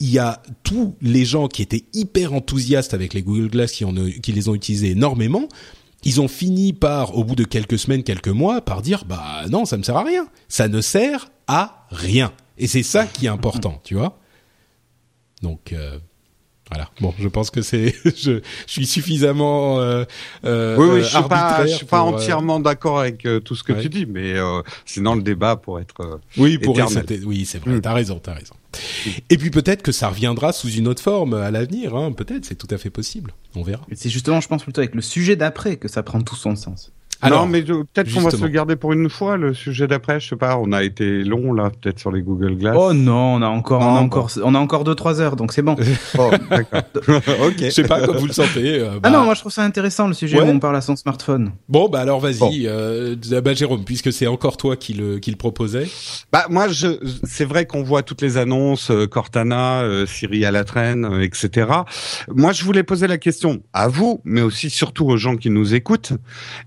il y a tous les gens qui étaient hyper enthousiastes avec les Google Glass qui, en, qui les ont utilisés énormément. Ils ont fini par, au bout de quelques semaines, quelques mois, par dire bah non, ça ne sert à rien. Ça ne sert à rien. Et c'est ça qui est important, tu vois. Donc euh, voilà. Bon, je pense que c'est, je, je suis suffisamment euh, euh, Oui, oui, je suis pas, arbitraire je suis pas pour, euh, entièrement d'accord avec euh, tout ce que ouais. tu dis, mais euh, sinon le débat pour être. euh, Oui, pour Oui, c'est vrai. Mm. T'as raison, t'as raison. Et puis peut-être que ça reviendra sous une autre forme à l'avenir. Hein. Peut-être, c'est tout à fait possible. On verra. C'est justement, je pense, plutôt avec le sujet d'après que ça prend tout son sens. Alors, non, mais peut-être qu'on va se le garder pour une fois, le sujet d'après. Je sais pas, on a été long là, peut-être sur les Google Glass. Oh non, on a encore, on a encore, on a encore deux trois heures, donc c'est bon. oh, d'accord. ok. Je sais pas comment vous le sentez. Euh, ah non, bah. moi je trouve ça intéressant le sujet où on parle à son smartphone. Bon, bah alors vas-y, euh, bah, Jérôme, puisque c'est encore toi qui le qui le proposait. Bah moi, je, c'est vrai qu'on voit toutes les annonces, euh, Cortana, euh, Siri à la traîne, euh, etc. Moi, je voulais poser la question à vous, mais aussi surtout aux gens qui nous écoutent.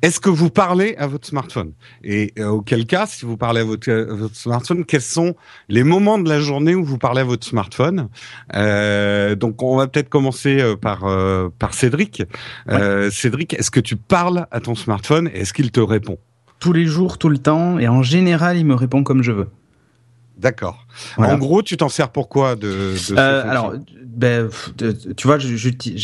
Est-ce que vous parlez à votre smartphone Et euh, auquel cas, si vous parlez à votre, votre, smartphone, quels sont les moments de la journée où vous parlez à votre smartphone? Euh, Donc, on va peut-être commencer euh, par par Cédric. Ouais. Cédric, est-ce que tu parles à ton smartphone et est-ce qu'il te répond? Tous les jours, tout le temps, et en général, il me répond comme je veux. D'accord. Voilà. En gros, tu t'en sers pourquoi de, de euh, Alors, ben, tu vois,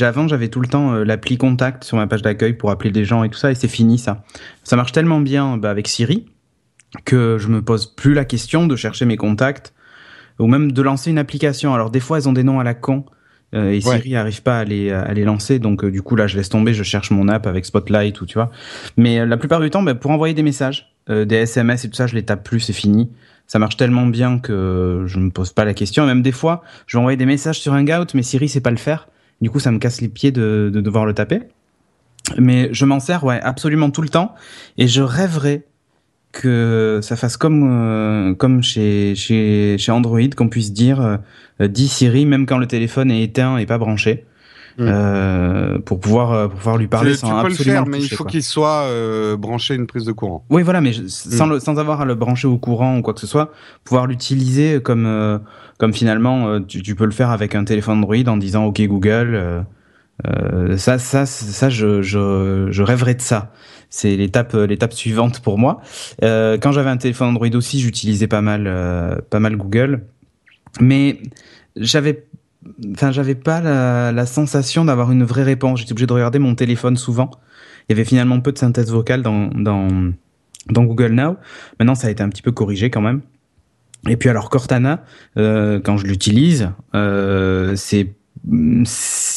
avant, j'avais tout le temps euh, l'appli Contact sur ma page d'accueil pour appeler des gens et tout ça, et c'est fini ça. Ça marche tellement bien bah, avec Siri que je me pose plus la question de chercher mes contacts ou même de lancer une application. Alors, des fois, elles ont des noms à la con. Euh, et Siri ouais. arrive pas à les, à les lancer, donc euh, du coup là je laisse tomber, je cherche mon app avec Spotlight ou tu vois. Mais euh, la plupart du temps, ben, pour envoyer des messages, des SMS et tout ça, je les tape plus, c'est fini ça marche tellement bien que je me pose pas la question. Même des fois, je vais envoyer des messages sur Hangout, mais Siri sait pas le faire. Du coup, ça me casse les pieds de, de devoir le taper. Mais je m'en sers, ouais, absolument tout le temps. Et je rêverais que ça fasse comme euh, comme chez chez chez Android, qu'on puisse dire euh, Siri même quand le téléphone est éteint et pas branché. Mmh. Euh, pour pouvoir euh, pour pouvoir lui parler sans tu peux absolument le faire, mais toucher, il faut qu'il soit euh, branché à une prise de courant. Oui, voilà, mais je, sans, mmh. le, sans avoir à le brancher au courant ou quoi que ce soit, pouvoir l'utiliser comme euh, comme finalement euh, tu, tu, peux le faire avec un téléphone Android en disant OK Google. Euh, ça, ça, ça, je, je, je rêverais de ça. C'est l'étape, l'étape suivante pour moi. quand j'avais un téléphone Android aussi, j'utilisais pas mal, pas mal Google, mais j'avais enfin, j'avais pas la, la sensation d'avoir une vraie réponse. J'étais obligé de regarder mon téléphone souvent. Il y avait finalement peu de synthèse vocale dans, dans, dans Google Now. Maintenant, ça a été un petit peu corrigé quand même. Et puis alors Cortana, euh, quand je l'utilise, euh, c'est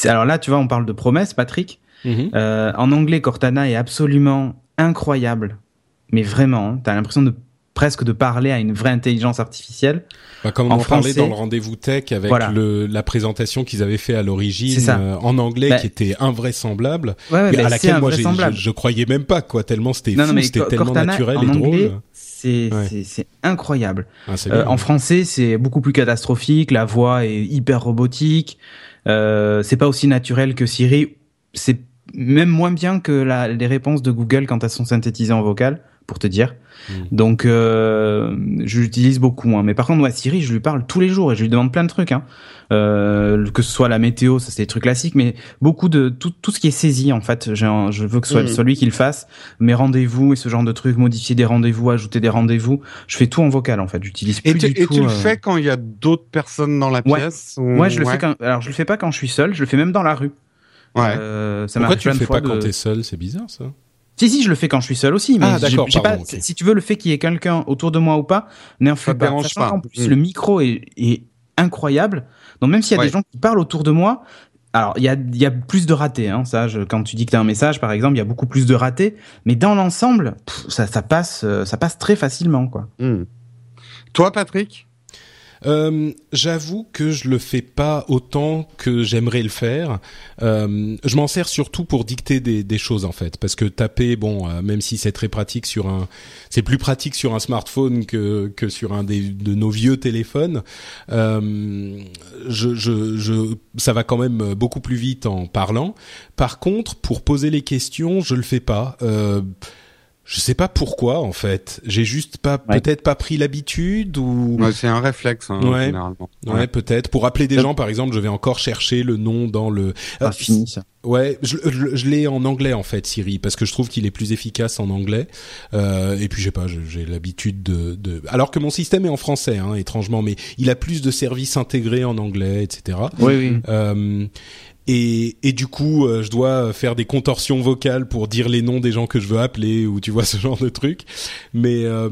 alors là, tu vois, on parle de promesse, Patrick. Mm -hmm. euh, en anglais, Cortana est absolument incroyable, mais vraiment, t'as l'impression de presque de parler à une vraie intelligence artificielle. Bah, comme on en, en parlait dans le rendez-vous tech avec voilà. le, la présentation qu'ils avaient fait à l'origine euh, en anglais bah, qui était invraisemblable, ouais, ouais, à laquelle moi je, je croyais même pas quoi tellement c'était fou, c'était tellement Cortana, naturel en et anglais, drôle. C'est ouais. incroyable. Ah, euh, en français, c'est beaucoup plus catastrophique, la voix est hyper robotique, euh, c'est pas aussi naturel que Siri, c'est même moins bien que la, les réponses de Google quand elles sont synthétisées en vocal, pour te dire. Mmh. Donc, euh, je l'utilise beaucoup moins. Mais par contre, moi, Siri, je lui parle tous les jours et je lui demande plein de trucs. Hein. Euh, que ce soit la météo, ça c'est des trucs classiques, mais beaucoup de tout, tout ce qui est saisi en fait. Un, je veux que ce soit, mmh. soit lui qui le fasse. Mes rendez-vous et ce genre de trucs, modifier des rendez-vous, ajouter des rendez-vous. Je fais tout en vocal en fait. J'utilise plus et tu, du et tout. tu le euh... fais quand il y a d'autres personnes dans la ouais. pièce ou... Ouais, je le ouais. fais quand. Alors je le fais pas quand je suis seul. Je le fais même dans la rue. Ouais. Euh, ça Pourquoi tu le fais pas de... quand t'es seul? C'est bizarre ça. Si si, je le fais quand je suis seul aussi. Mais ah d'accord. pas. Okay. Si tu veux le fait qu'il y ait quelqu'un autour de moi ou pas, fais pas. pas. En plus, mmh. le micro est, est, incroyable. Donc même s'il y a ouais. des gens qui parlent autour de moi, alors il y a, y a plus de ratés. Hein, ça, je, quand tu dictes un message, par exemple, il y a beaucoup plus de ratés. Mais dans l'ensemble, ça, ça passe, ça passe très facilement, quoi. Mmh. Toi, Patrick? Euh, J'avoue que je le fais pas autant que j'aimerais le faire. Euh, je m'en sers surtout pour dicter des, choses en fait, parce que taper, bon, euh, même si c'est très pratique sur un, c'est plus pratique sur un smartphone que que sur un des, de nos vieux téléphones. Je, je, je, ça va quand même beaucoup plus vite en parlant. Par contre, pour poser les questions, je le fais pas. Je sais pas pourquoi en fait. J'ai juste pas ouais. peut-être pas pris l'habitude ou. Ouais, c'est un réflexe hein, ouais. généralement. Ouais, ouais. peut-être. Pour appeler des gens, par exemple, je vais encore chercher le nom dans le. Ah, fini ça. Ouais, je, je, je l'ai en anglais en fait, Siri, parce que je trouve qu'il est plus efficace en anglais. Euh, et puis je sais pas, j'ai l'habitude de, de, alors que mon système est en français, hein, étrangement, mais il a plus de services intégrés en anglais, etc. Oui, oui. Euh, et, et, du coup, euh, je dois faire des contorsions vocales pour dire les noms des gens que je veux appeler ou tu vois ce genre de truc. Mais euh,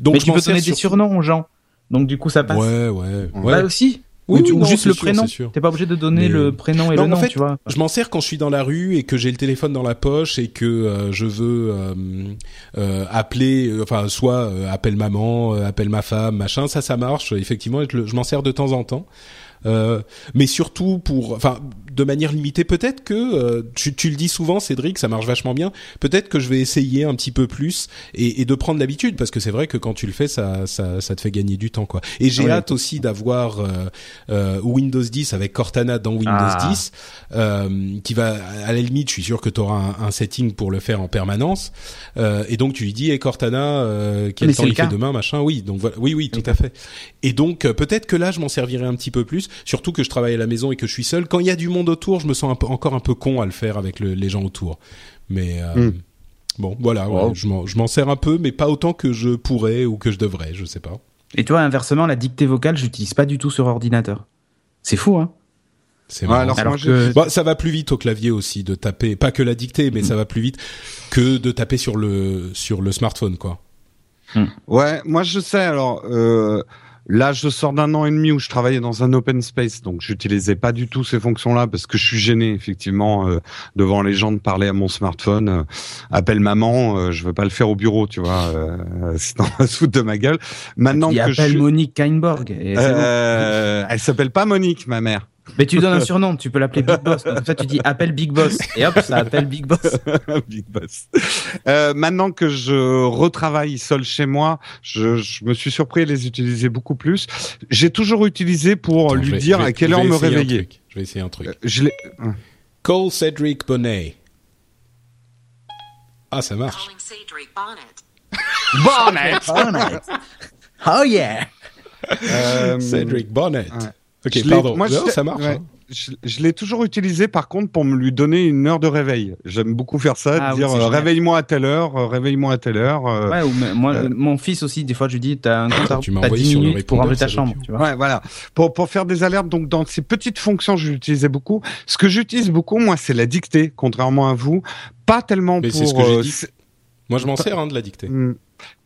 donc Mais je tu peux donner des surnoms aux gens. Donc du coup, ça passe. Ouais, ouais, ouais. Là aussi. Oui, Oui, ou, oui, non, juste le sûr, prénom. T'es pas obligé de donner Mais- le prénom et Non, le en nom, fait, tu vois. Je m'en sers quand je suis dans la rue et que j'ai le téléphone dans la poche et que euh, je veux euh, euh, appeler, enfin soit euh, appelle maman, euh, appelle ma femme, machin. Ça, ça marche. Effectivement, je, m'en sers de temps en temps. Euh, mais surtout pour, enfin, de manière limitée. Peut-être que euh, tu, tu le dis souvent, Cédric, ça marche vachement bien. Peut-être que je vais essayer un petit peu plus et, et de prendre l'habitude parce que c'est vrai que quand tu le fais, ça, ça, ça te fait gagner du temps, quoi. Et j'ai Ouais. hâte aussi d'avoir euh, euh, Windows 10 avec Cortana dans Windows Ah. 10, euh, qui va à la limite, je suis sûr que tu auras un, un setting pour le faire en permanence. Euh, et donc tu lui dis, hey Cortana, euh, quel Mais temps il fait demain, machin. Oui, donc voilà, oui, oui, tout à fait. Et donc peut-être que là, je m'en servirai un petit peu plus, surtout que je travaille à la maison et que je suis seul. Quand il y a du monde autour, je me sens un peu, encore un peu con à le faire avec le- les gens autour. Mais euh, Hmm. bon, voilà, ouais, Wow. je m'en sers un peu, mais pas autant que je pourrais ou que je devrais, je sais pas. Et tu vois, inversement, la dictée vocale, j'utilise pas du tout sur ordinateur. C'est fou, hein C'est Ouais, marrant. alors, que- Bon, ça va plus vite au clavier aussi de taper, pas que la dictée, mais ça va plus vite que de taper sur le sur le smartphone, quoi. Ouais, moi je sais. Alors euh, là, je sors d'un an et demi où je travaillais dans un open space, donc j'utilisais pas du tout ces fonctions-là parce que je suis gêné effectivement euh, devant les gens de parler à mon smartphone. Euh, appelle maman, euh, je veux pas le faire au bureau, tu vois. Euh, sinon, on va se foutre de ma gueule. Maintenant Il que je appelle. Monique Kainborg. et c'est bon. Euh, elle s'appelle pas Monique, ma mère. Mais tu donnes un surnom, tu peux l'appeler Big Boss. Donc ça, tu dis appelle Big Boss. Et hop, ça appelle Big Boss. Big Boss. Euh, maintenant que je retravaille seul chez moi, je, je me suis surpris à les utiliser beaucoup plus. J'ai toujours utilisé pour Attends, lui vais- dire vais- à quelle heure me réveiller. Je vais essayer un truc. Euh, Je l'ai. Call Cedric Bonnet. Ah, ça marche. Calling Cedric Bonnet. Bonnet. Oh yeah Euh, Cedric Bonnet. ouais. Ok, je l'ai- pardon. moi, je Non, ça marche. ouais. hein. Je, je l'ai toujours utilisé par contre pour me lui donner une heure de réveil. J'aime beaucoup faire ça, Ah dire euh, réveille-moi à telle heure, euh, réveille-moi à telle heure. euh, Ouais, ou moi, Euh. mon fils aussi, des fois, je lui dis, t'as un compte à Tu envoyé 10 sur le minutes pour ranger ta chambre, tu vois. Ouais, voilà. Pour, pour faire des alertes, donc dans ces petites fonctions, je l'utilisais beaucoup. Ce que j'utilise beaucoup, moi, c'est la dictée, contrairement à vous. Pas tellement Mais pour. c'est ce que j'ai dit. Moi, je m'en sers hein, de la dictée. Hmm.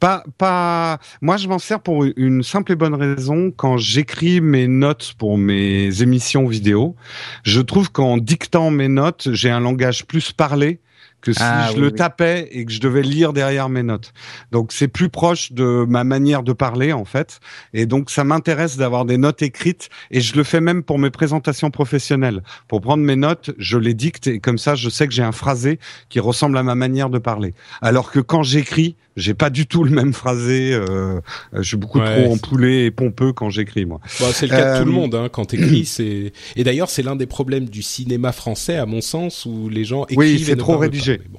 Pas, pas. Moi, je m'en sers pour une simple et bonne raison. Quand j'écris mes notes pour mes émissions vidéo, je trouve qu'en dictant mes notes, j'ai un langage plus parlé que si Ah, je oui, le oui. tapais et que je devais lire derrière mes notes. Donc, c'est plus proche de ma manière de parler, en fait. Et donc, ça m'intéresse d'avoir des notes écrites et je le fais même pour mes présentations professionnelles. Pour prendre mes notes, je les dicte et comme ça, je sais que j'ai un phrasé qui ressemble à ma manière de parler. Alors que quand j'écris, j'ai pas du tout le même phrasé. Euh, je suis beaucoup Ouais. trop empoulé et pompeux quand j'écris, moi. Bon, c'est le cas de tout le Euh, monde hein, quand t'écris. C'est et d'ailleurs c'est l'un des problèmes du cinéma français à mon sens où les gens écrivent. Oui, c'est trop rédigé. pas. Mais bon,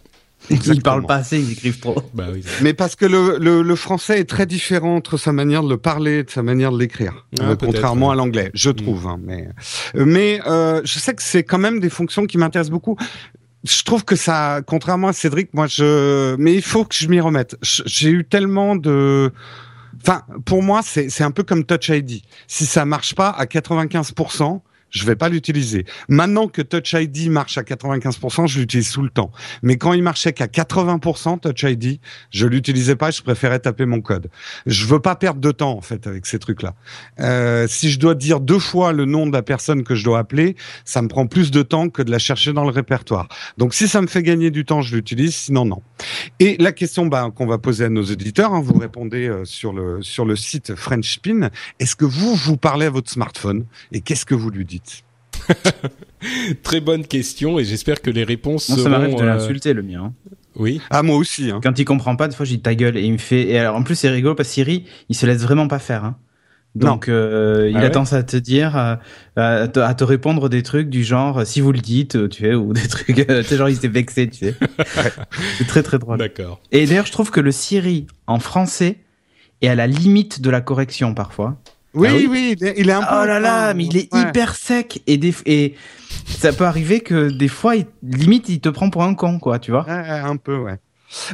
Ils parlent pas assez, ils écrivent trop. bah oui. Mais parce que le, le, le français est très différent entre sa manière de le parler et de sa manière de l'écrire, Ah, euh, contrairement ouais. à l'anglais, je trouve. hein, mais euh, mais euh, je sais que c'est quand même des fonctions qui m'intéressent beaucoup. Je trouve que ça, contrairement à Cédric, moi je, mais il faut que je m'y remette. J'ai eu tellement de, enfin, pour moi c'est c'est un peu comme Touch ID. Si ça marche pas à 95%, je vais pas l'utiliser. Maintenant que Touch ID marche à 95%, je l'utilise tout le temps. Mais quand il marchait qu'à 80% Touch ID, je l'utilisais pas, je préférais taper mon code. Je veux pas perdre de temps en fait avec ces trucs-là. Euh, si je dois dire deux fois le nom de la personne que je dois appeler, ça me prend plus de temps que de la chercher dans le répertoire. Donc si ça me fait gagner du temps, je l'utilise, sinon non. Et la question bah, qu'on va poser à nos auditeurs, hein, vous répondez euh, sur le sur le site French Spin. Est-ce que vous vous parlez à votre smartphone et qu'est-ce que vous lui dites? Très bonne question et j'espère que les réponses ça seront. m'arrive de euh, l'insulter, le mien. hein. Oui. Ah moi aussi. Hein. Quand il comprend pas, des fois, je dis ta gueule et il me fait. Et alors, en plus, c'est rigolo parce que Siri, il se laisse vraiment pas faire. Hein. Donc, euh, il Ah a ouais tendance à te dire, euh, à, te, à te répondre des trucs du genre, si vous le dites, tu sais, ou des trucs, tu sais, genre, il s'est vexé, tu sais. c'est très, très drôle. D'accord. Et d'ailleurs, je trouve que le Siri en français est à la limite de la correction parfois. Oui, Ah oui oui, il est, il est un peu. Oh là là, mais il est Ouais. hyper sec et des et ça peut arriver que des fois, il- limite, il te prend pour un con, quoi, tu vois. Ouais, un peu, ouais.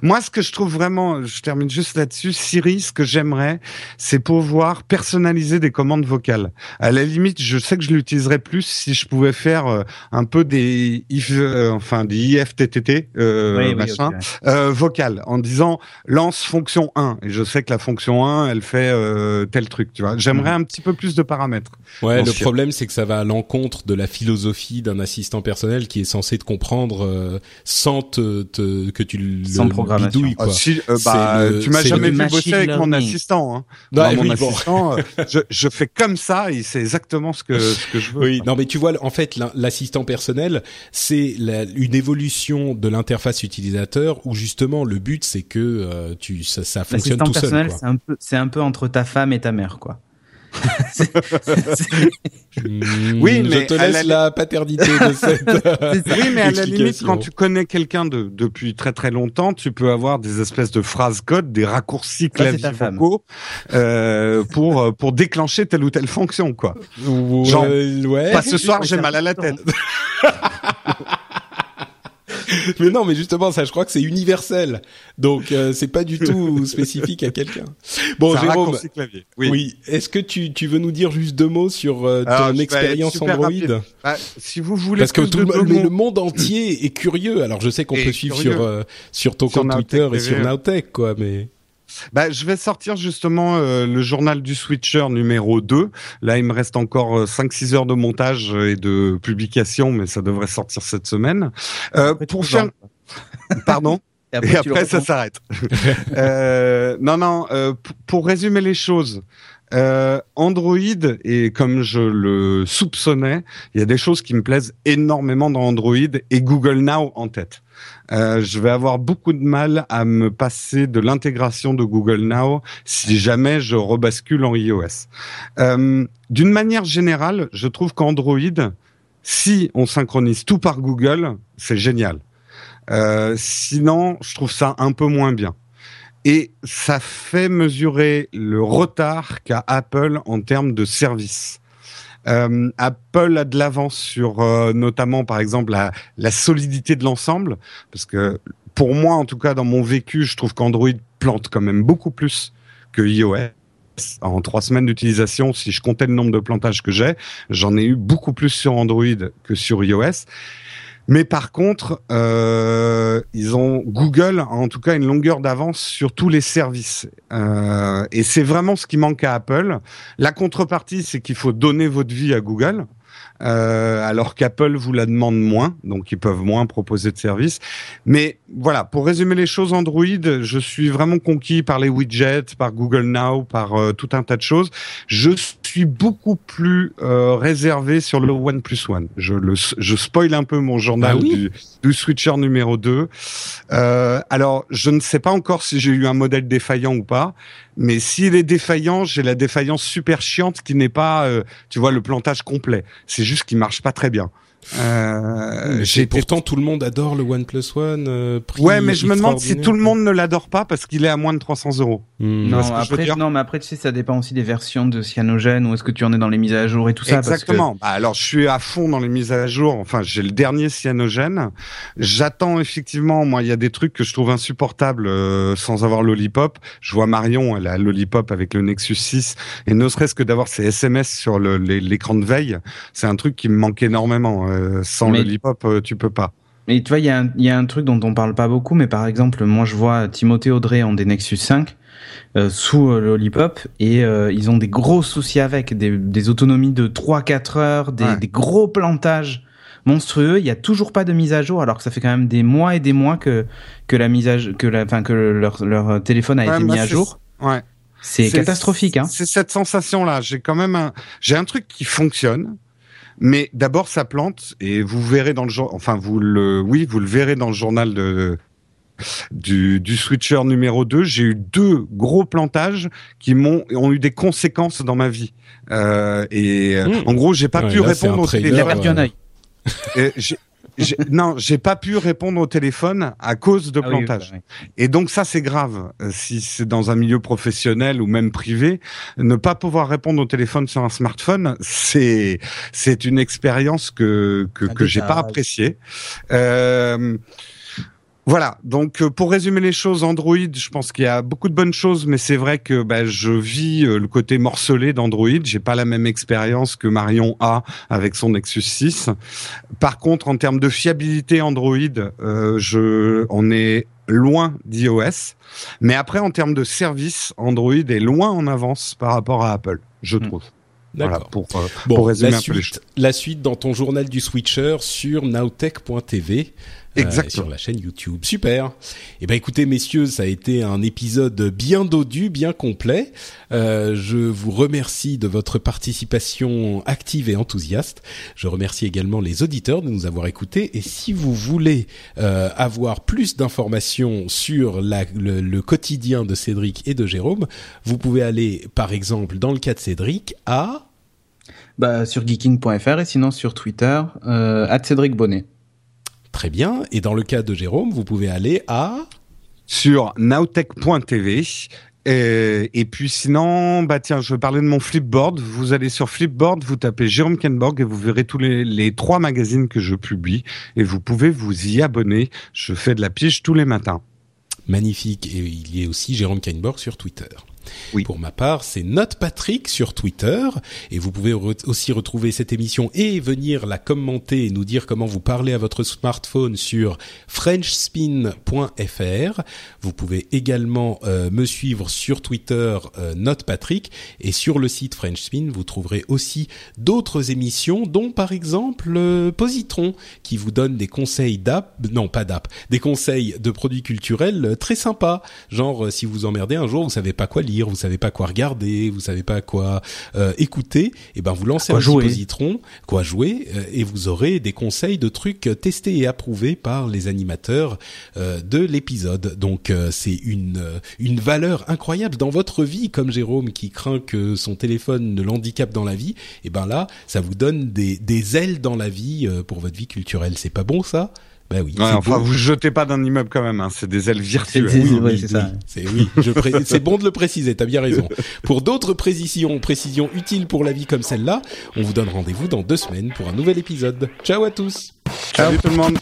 Moi, ce que je trouve vraiment, je termine juste là-dessus, Siri, ce que j'aimerais, c'est pouvoir personnaliser des commandes vocales. À la limite, je sais que je l'utiliserais plus si je pouvais faire euh, un peu des if, euh, enfin des IFTTT euh, Oui, oui, machin ok, ouais. euh, vocal en disant lance fonction 1 et je sais que la fonction 1 elle fait euh, tel truc tu vois j'aimerais un petit peu plus de paramètres Ouais, le problème c'est que ça va à l'encontre de la philosophie d'un assistant personnel qui est censé te comprendre euh, sans te, te- que tu le Programmation. Ah, quoi. si, euh, bah, le- tu m'as jamais machine bosser avec mon assistant. Hein. Ouais, Moi, mon oui, assistant, euh, je, je fais comme ça, et c'est exactement ce que, ce que je veux. Oui, non mais tu vois, en fait, l'assistant personnel, c'est la- une évolution de l'interface utilisateur où justement le but c'est que euh, tu ça, ça fonctionne L'assistant tout seul. personnel, quoi. c'est un peu, c'est un peu entre ta femme et ta mère, quoi. Oui, je mais te à laisse la- la paternité de cette. Oui, mais à la limite, quand tu connais quelqu'un de, depuis très très longtemps, tu peux avoir des espèces de phrases code, des raccourcis clavier vocaux euh, pour euh, pour déclencher telle ou telle fonction, quoi. Genre, ouais. Pas ce soir, j'ai mal à la tête. mais non, mais justement, ça, je crois que c'est universel. Donc, euh, c'est pas du tout spécifique à quelqu'un. Bon, un Jérôme. clavier. Oui. Est-ce que tu, tu veux nous dire juste deux mots sur euh, ton expérience Android. Bah, si vous voulez Parce que tout le, mais le monde entier est curieux. Alors, je sais qu'on peut suivre sur euh, sur ton Sur compte Twitter et sur Nowtech, quoi. Mais Bah, je vais sortir justement euh, le journal du Switcher numéro 2. Là, il me reste encore euh, 5-6 heures de montage et de publication, mais ça devrait sortir cette semaine. Euh, Après, pour faire... Pardon Et Et tu le après, ça s'arrête. euh, non, non, euh, pour résumer les choses, euh, Android, et comme je le soupçonnais, il y a des choses qui me plaisent énormément dans Android et Google Now en tête. Euh, je vais avoir beaucoup de mal à me passer de l'intégration de Google Now si jamais je rebascule en iOS. Euh, D'une manière générale, je trouve qu'Android, si on synchronise tout par Google, c'est génial. Euh, sinon, je trouve ça un peu moins bien. Et ça fait mesurer le retard qu'a Apple en termes de service. Euh, Apple a de l'avance sur euh, notamment, par exemple, la, la solidité de l'ensemble, parce que pour moi, en tout cas, dans mon vécu, je trouve qu'Android plante quand même beaucoup plus que iOS. En trois semaines d'utilisation, si je comptais le nombre de plantages que j'ai, j'en ai eu beaucoup plus sur Android que sur iOS. Mais par contre, euh, ils ont Google en tout cas une longueur d'avance sur tous les services, Euh, et c'est vraiment ce qui manque à Apple. La contrepartie, c'est qu'il faut donner votre vie à Google. Euh, alors qu'Apple vous la demande moins, donc ils peuvent moins proposer de services. Mais voilà, pour résumer les choses, Android, je suis vraiment conquis par les widgets, par Google Now, par euh, tout un tas de choses. Beaucoup plus euh, réservé sur le OnePlus One. Je le, je spoil un peu mon journal Ah oui du, du Switcher numéro 2. Euh, alors, je ne sais pas encore si j'ai eu un modèle défaillant ou pas, mais s'il est défaillant, j'ai la défaillance super chiante qui n'est pas, euh, tu vois, le plantage complet. C'est juste qu'il marche pas très bien. Euh, j'ai pourtant tout le monde adore le OnePlus One. Euh, prix Ouais, mais je me demande si tout le monde ne l'adore pas parce qu'il est à moins de 300 euros. Hmm. Non, après, non, mais après, tu sais, ça dépend aussi des versions de Cyanogen, ou est-ce que tu en es dans les mises à jour et tout ça. parce que- Exactement. Bah, alors, je suis à fond dans les mises à jour. Enfin, j'ai le dernier cyanogène. J'attends effectivement. Moi, il y a des trucs que je trouve insupportables euh, sans avoir Lollipop. Je vois Marion, elle a Lollipop avec le Nexus 6, et ne serait-ce que d'avoir ses SMS sur l'écran de veille, c'est un truc qui me manque énormément. Euh, sans Mais- Lollipop, euh, tu peux pas. Et tu vois, il y, a un- il y a un truc dont on parle pas beaucoup, mais par exemple, moi je vois Timothée Audrey en des Nexus 5 euh, sous euh, Lollipop et euh, ils ont des gros soucis avec, des, des autonomies de 3-4 heures, des, Ouais. des gros plantages monstrueux. Il y a toujours pas de mise à jour, alors que ça fait quand même des mois et des mois que que la mise à que la, que leur leur téléphone a Ouais, été bah, mis à jour. Ouais. C'est catastrophique, hein. C'est cette sensation-là. J'ai quand même un, j'ai un truc qui fonctionne. Mais d'abord, ça plante et vous verrez dans le jour, enfin, vous le, oui, vous le verrez dans le journal de, du, du switcher numéro 2. J'ai eu deux gros plantages qui m'ont, ont eu des conséquences dans ma vie. Euh, et euh, Mmh. en gros, j'ai pas Ouais, pu là, répondre au trailer, Il a téléphone. perdu un œil. Et j'ai- j'ai- non, j'ai pas pu répondre au téléphone à cause de Ah oui, plantage. bah. Et donc ça, c'est grave. Euh, Si c'est dans un milieu professionnel ou même privé, ne pas pouvoir répondre au téléphone sur un smartphone, c'est c'est une expérience que que, que j'ai pas appréciée. Euh, Voilà, donc euh, pour résumer les choses, Android, je pense qu'il y a beaucoup de bonnes choses, mais c'est vrai que bah, je vis euh, le côté morcelé d'Android. J'ai pas la même expérience que Marion a avec son Nexus 6. Par contre, en termes de fiabilité Android, euh, je, on est loin d'iOS. Mais après, en termes de service, Android est loin en avance par rapport à Apple, je Hmm. trouve. D'accord. Voilà, pour, euh, Bon, pour résumer la un peu les la suite dans ton journal du switcher sur nowtech.tv. euh, Exactement. sur la chaîne YouTube. Super. Eh ben écoutez messieurs, ça a été un épisode bien dodu, bien complet. Euh, je vous remercie de votre participation active et enthousiaste. Je remercie également les auditeurs de nous avoir écoutés. Et si vous voulez euh, avoir plus d'informations sur la- le, le quotidien de Cédric et de Jérôme, vous pouvez aller par exemple dans le cas de Cédric à Bah, sur geeking.fr et sinon sur Twitter, euh, Cédric Bonnet. Très bien. Et dans le cas de Jérôme, vous pouvez aller à... sur nowtech.tv. Et, et puis sinon, bah tiens, je vais parler de mon Flipboard. Vous allez sur Flipboard, vous tapez Jérôme Kenborg et vous verrez tous les, les trois magazines que je publie. Et vous pouvez vous y abonner. Je fais de la pige tous les matins. Magnifique. Et il y a aussi Jérôme Kainborg sur Twitter. Oui. Pour ma part, c'est Note Patrick sur Twitter. Et vous pouvez aussi retrouver cette émission et venir la commenter et nous dire comment vous parlez à votre smartphone sur frenchspin.fr. Vous pouvez également euh, me suivre sur Twitter, euh, Note Patrick. Et sur le site Frenchspin, vous trouverez aussi d'autres émissions, dont par exemple euh, Positron, qui vous donne des conseils d'app, non pas d'app, des conseils de produits culturels euh, très sympas. Genre, si vous emmerdez un jour, vous savez pas quoi lire, vous savez pas quoi regarder, vous savez pas quoi euh, écouter, et ben vous lancez un jouer. Positron, quoi jouer, euh, et vous aurez des conseils de trucs testés et approuvés par les animateurs euh, de l'épisode. Donc c'est une une valeur incroyable dans votre vie, comme Jérôme qui craint que son téléphone ne l'handicape dans la vie. Et ben là, ça vous donne des des ailes dans la vie pour votre vie culturelle. C'est pas bon ça? Ben oui. Ouais, enfin, beau. vous jetez pas d'un immeuble quand même. Hein. C'est des ailes virtuelles. C'est- Oui, oui, c'est oui. ça. C'est oui, je pré- c'est bon de le préciser, t'as bien raison. Pour d'autres précisions, précisions utiles pour la vie comme celle-là, on vous donne rendez-vous dans deux semaines pour un nouvel épisode. Ciao à tous Salut tout le monde.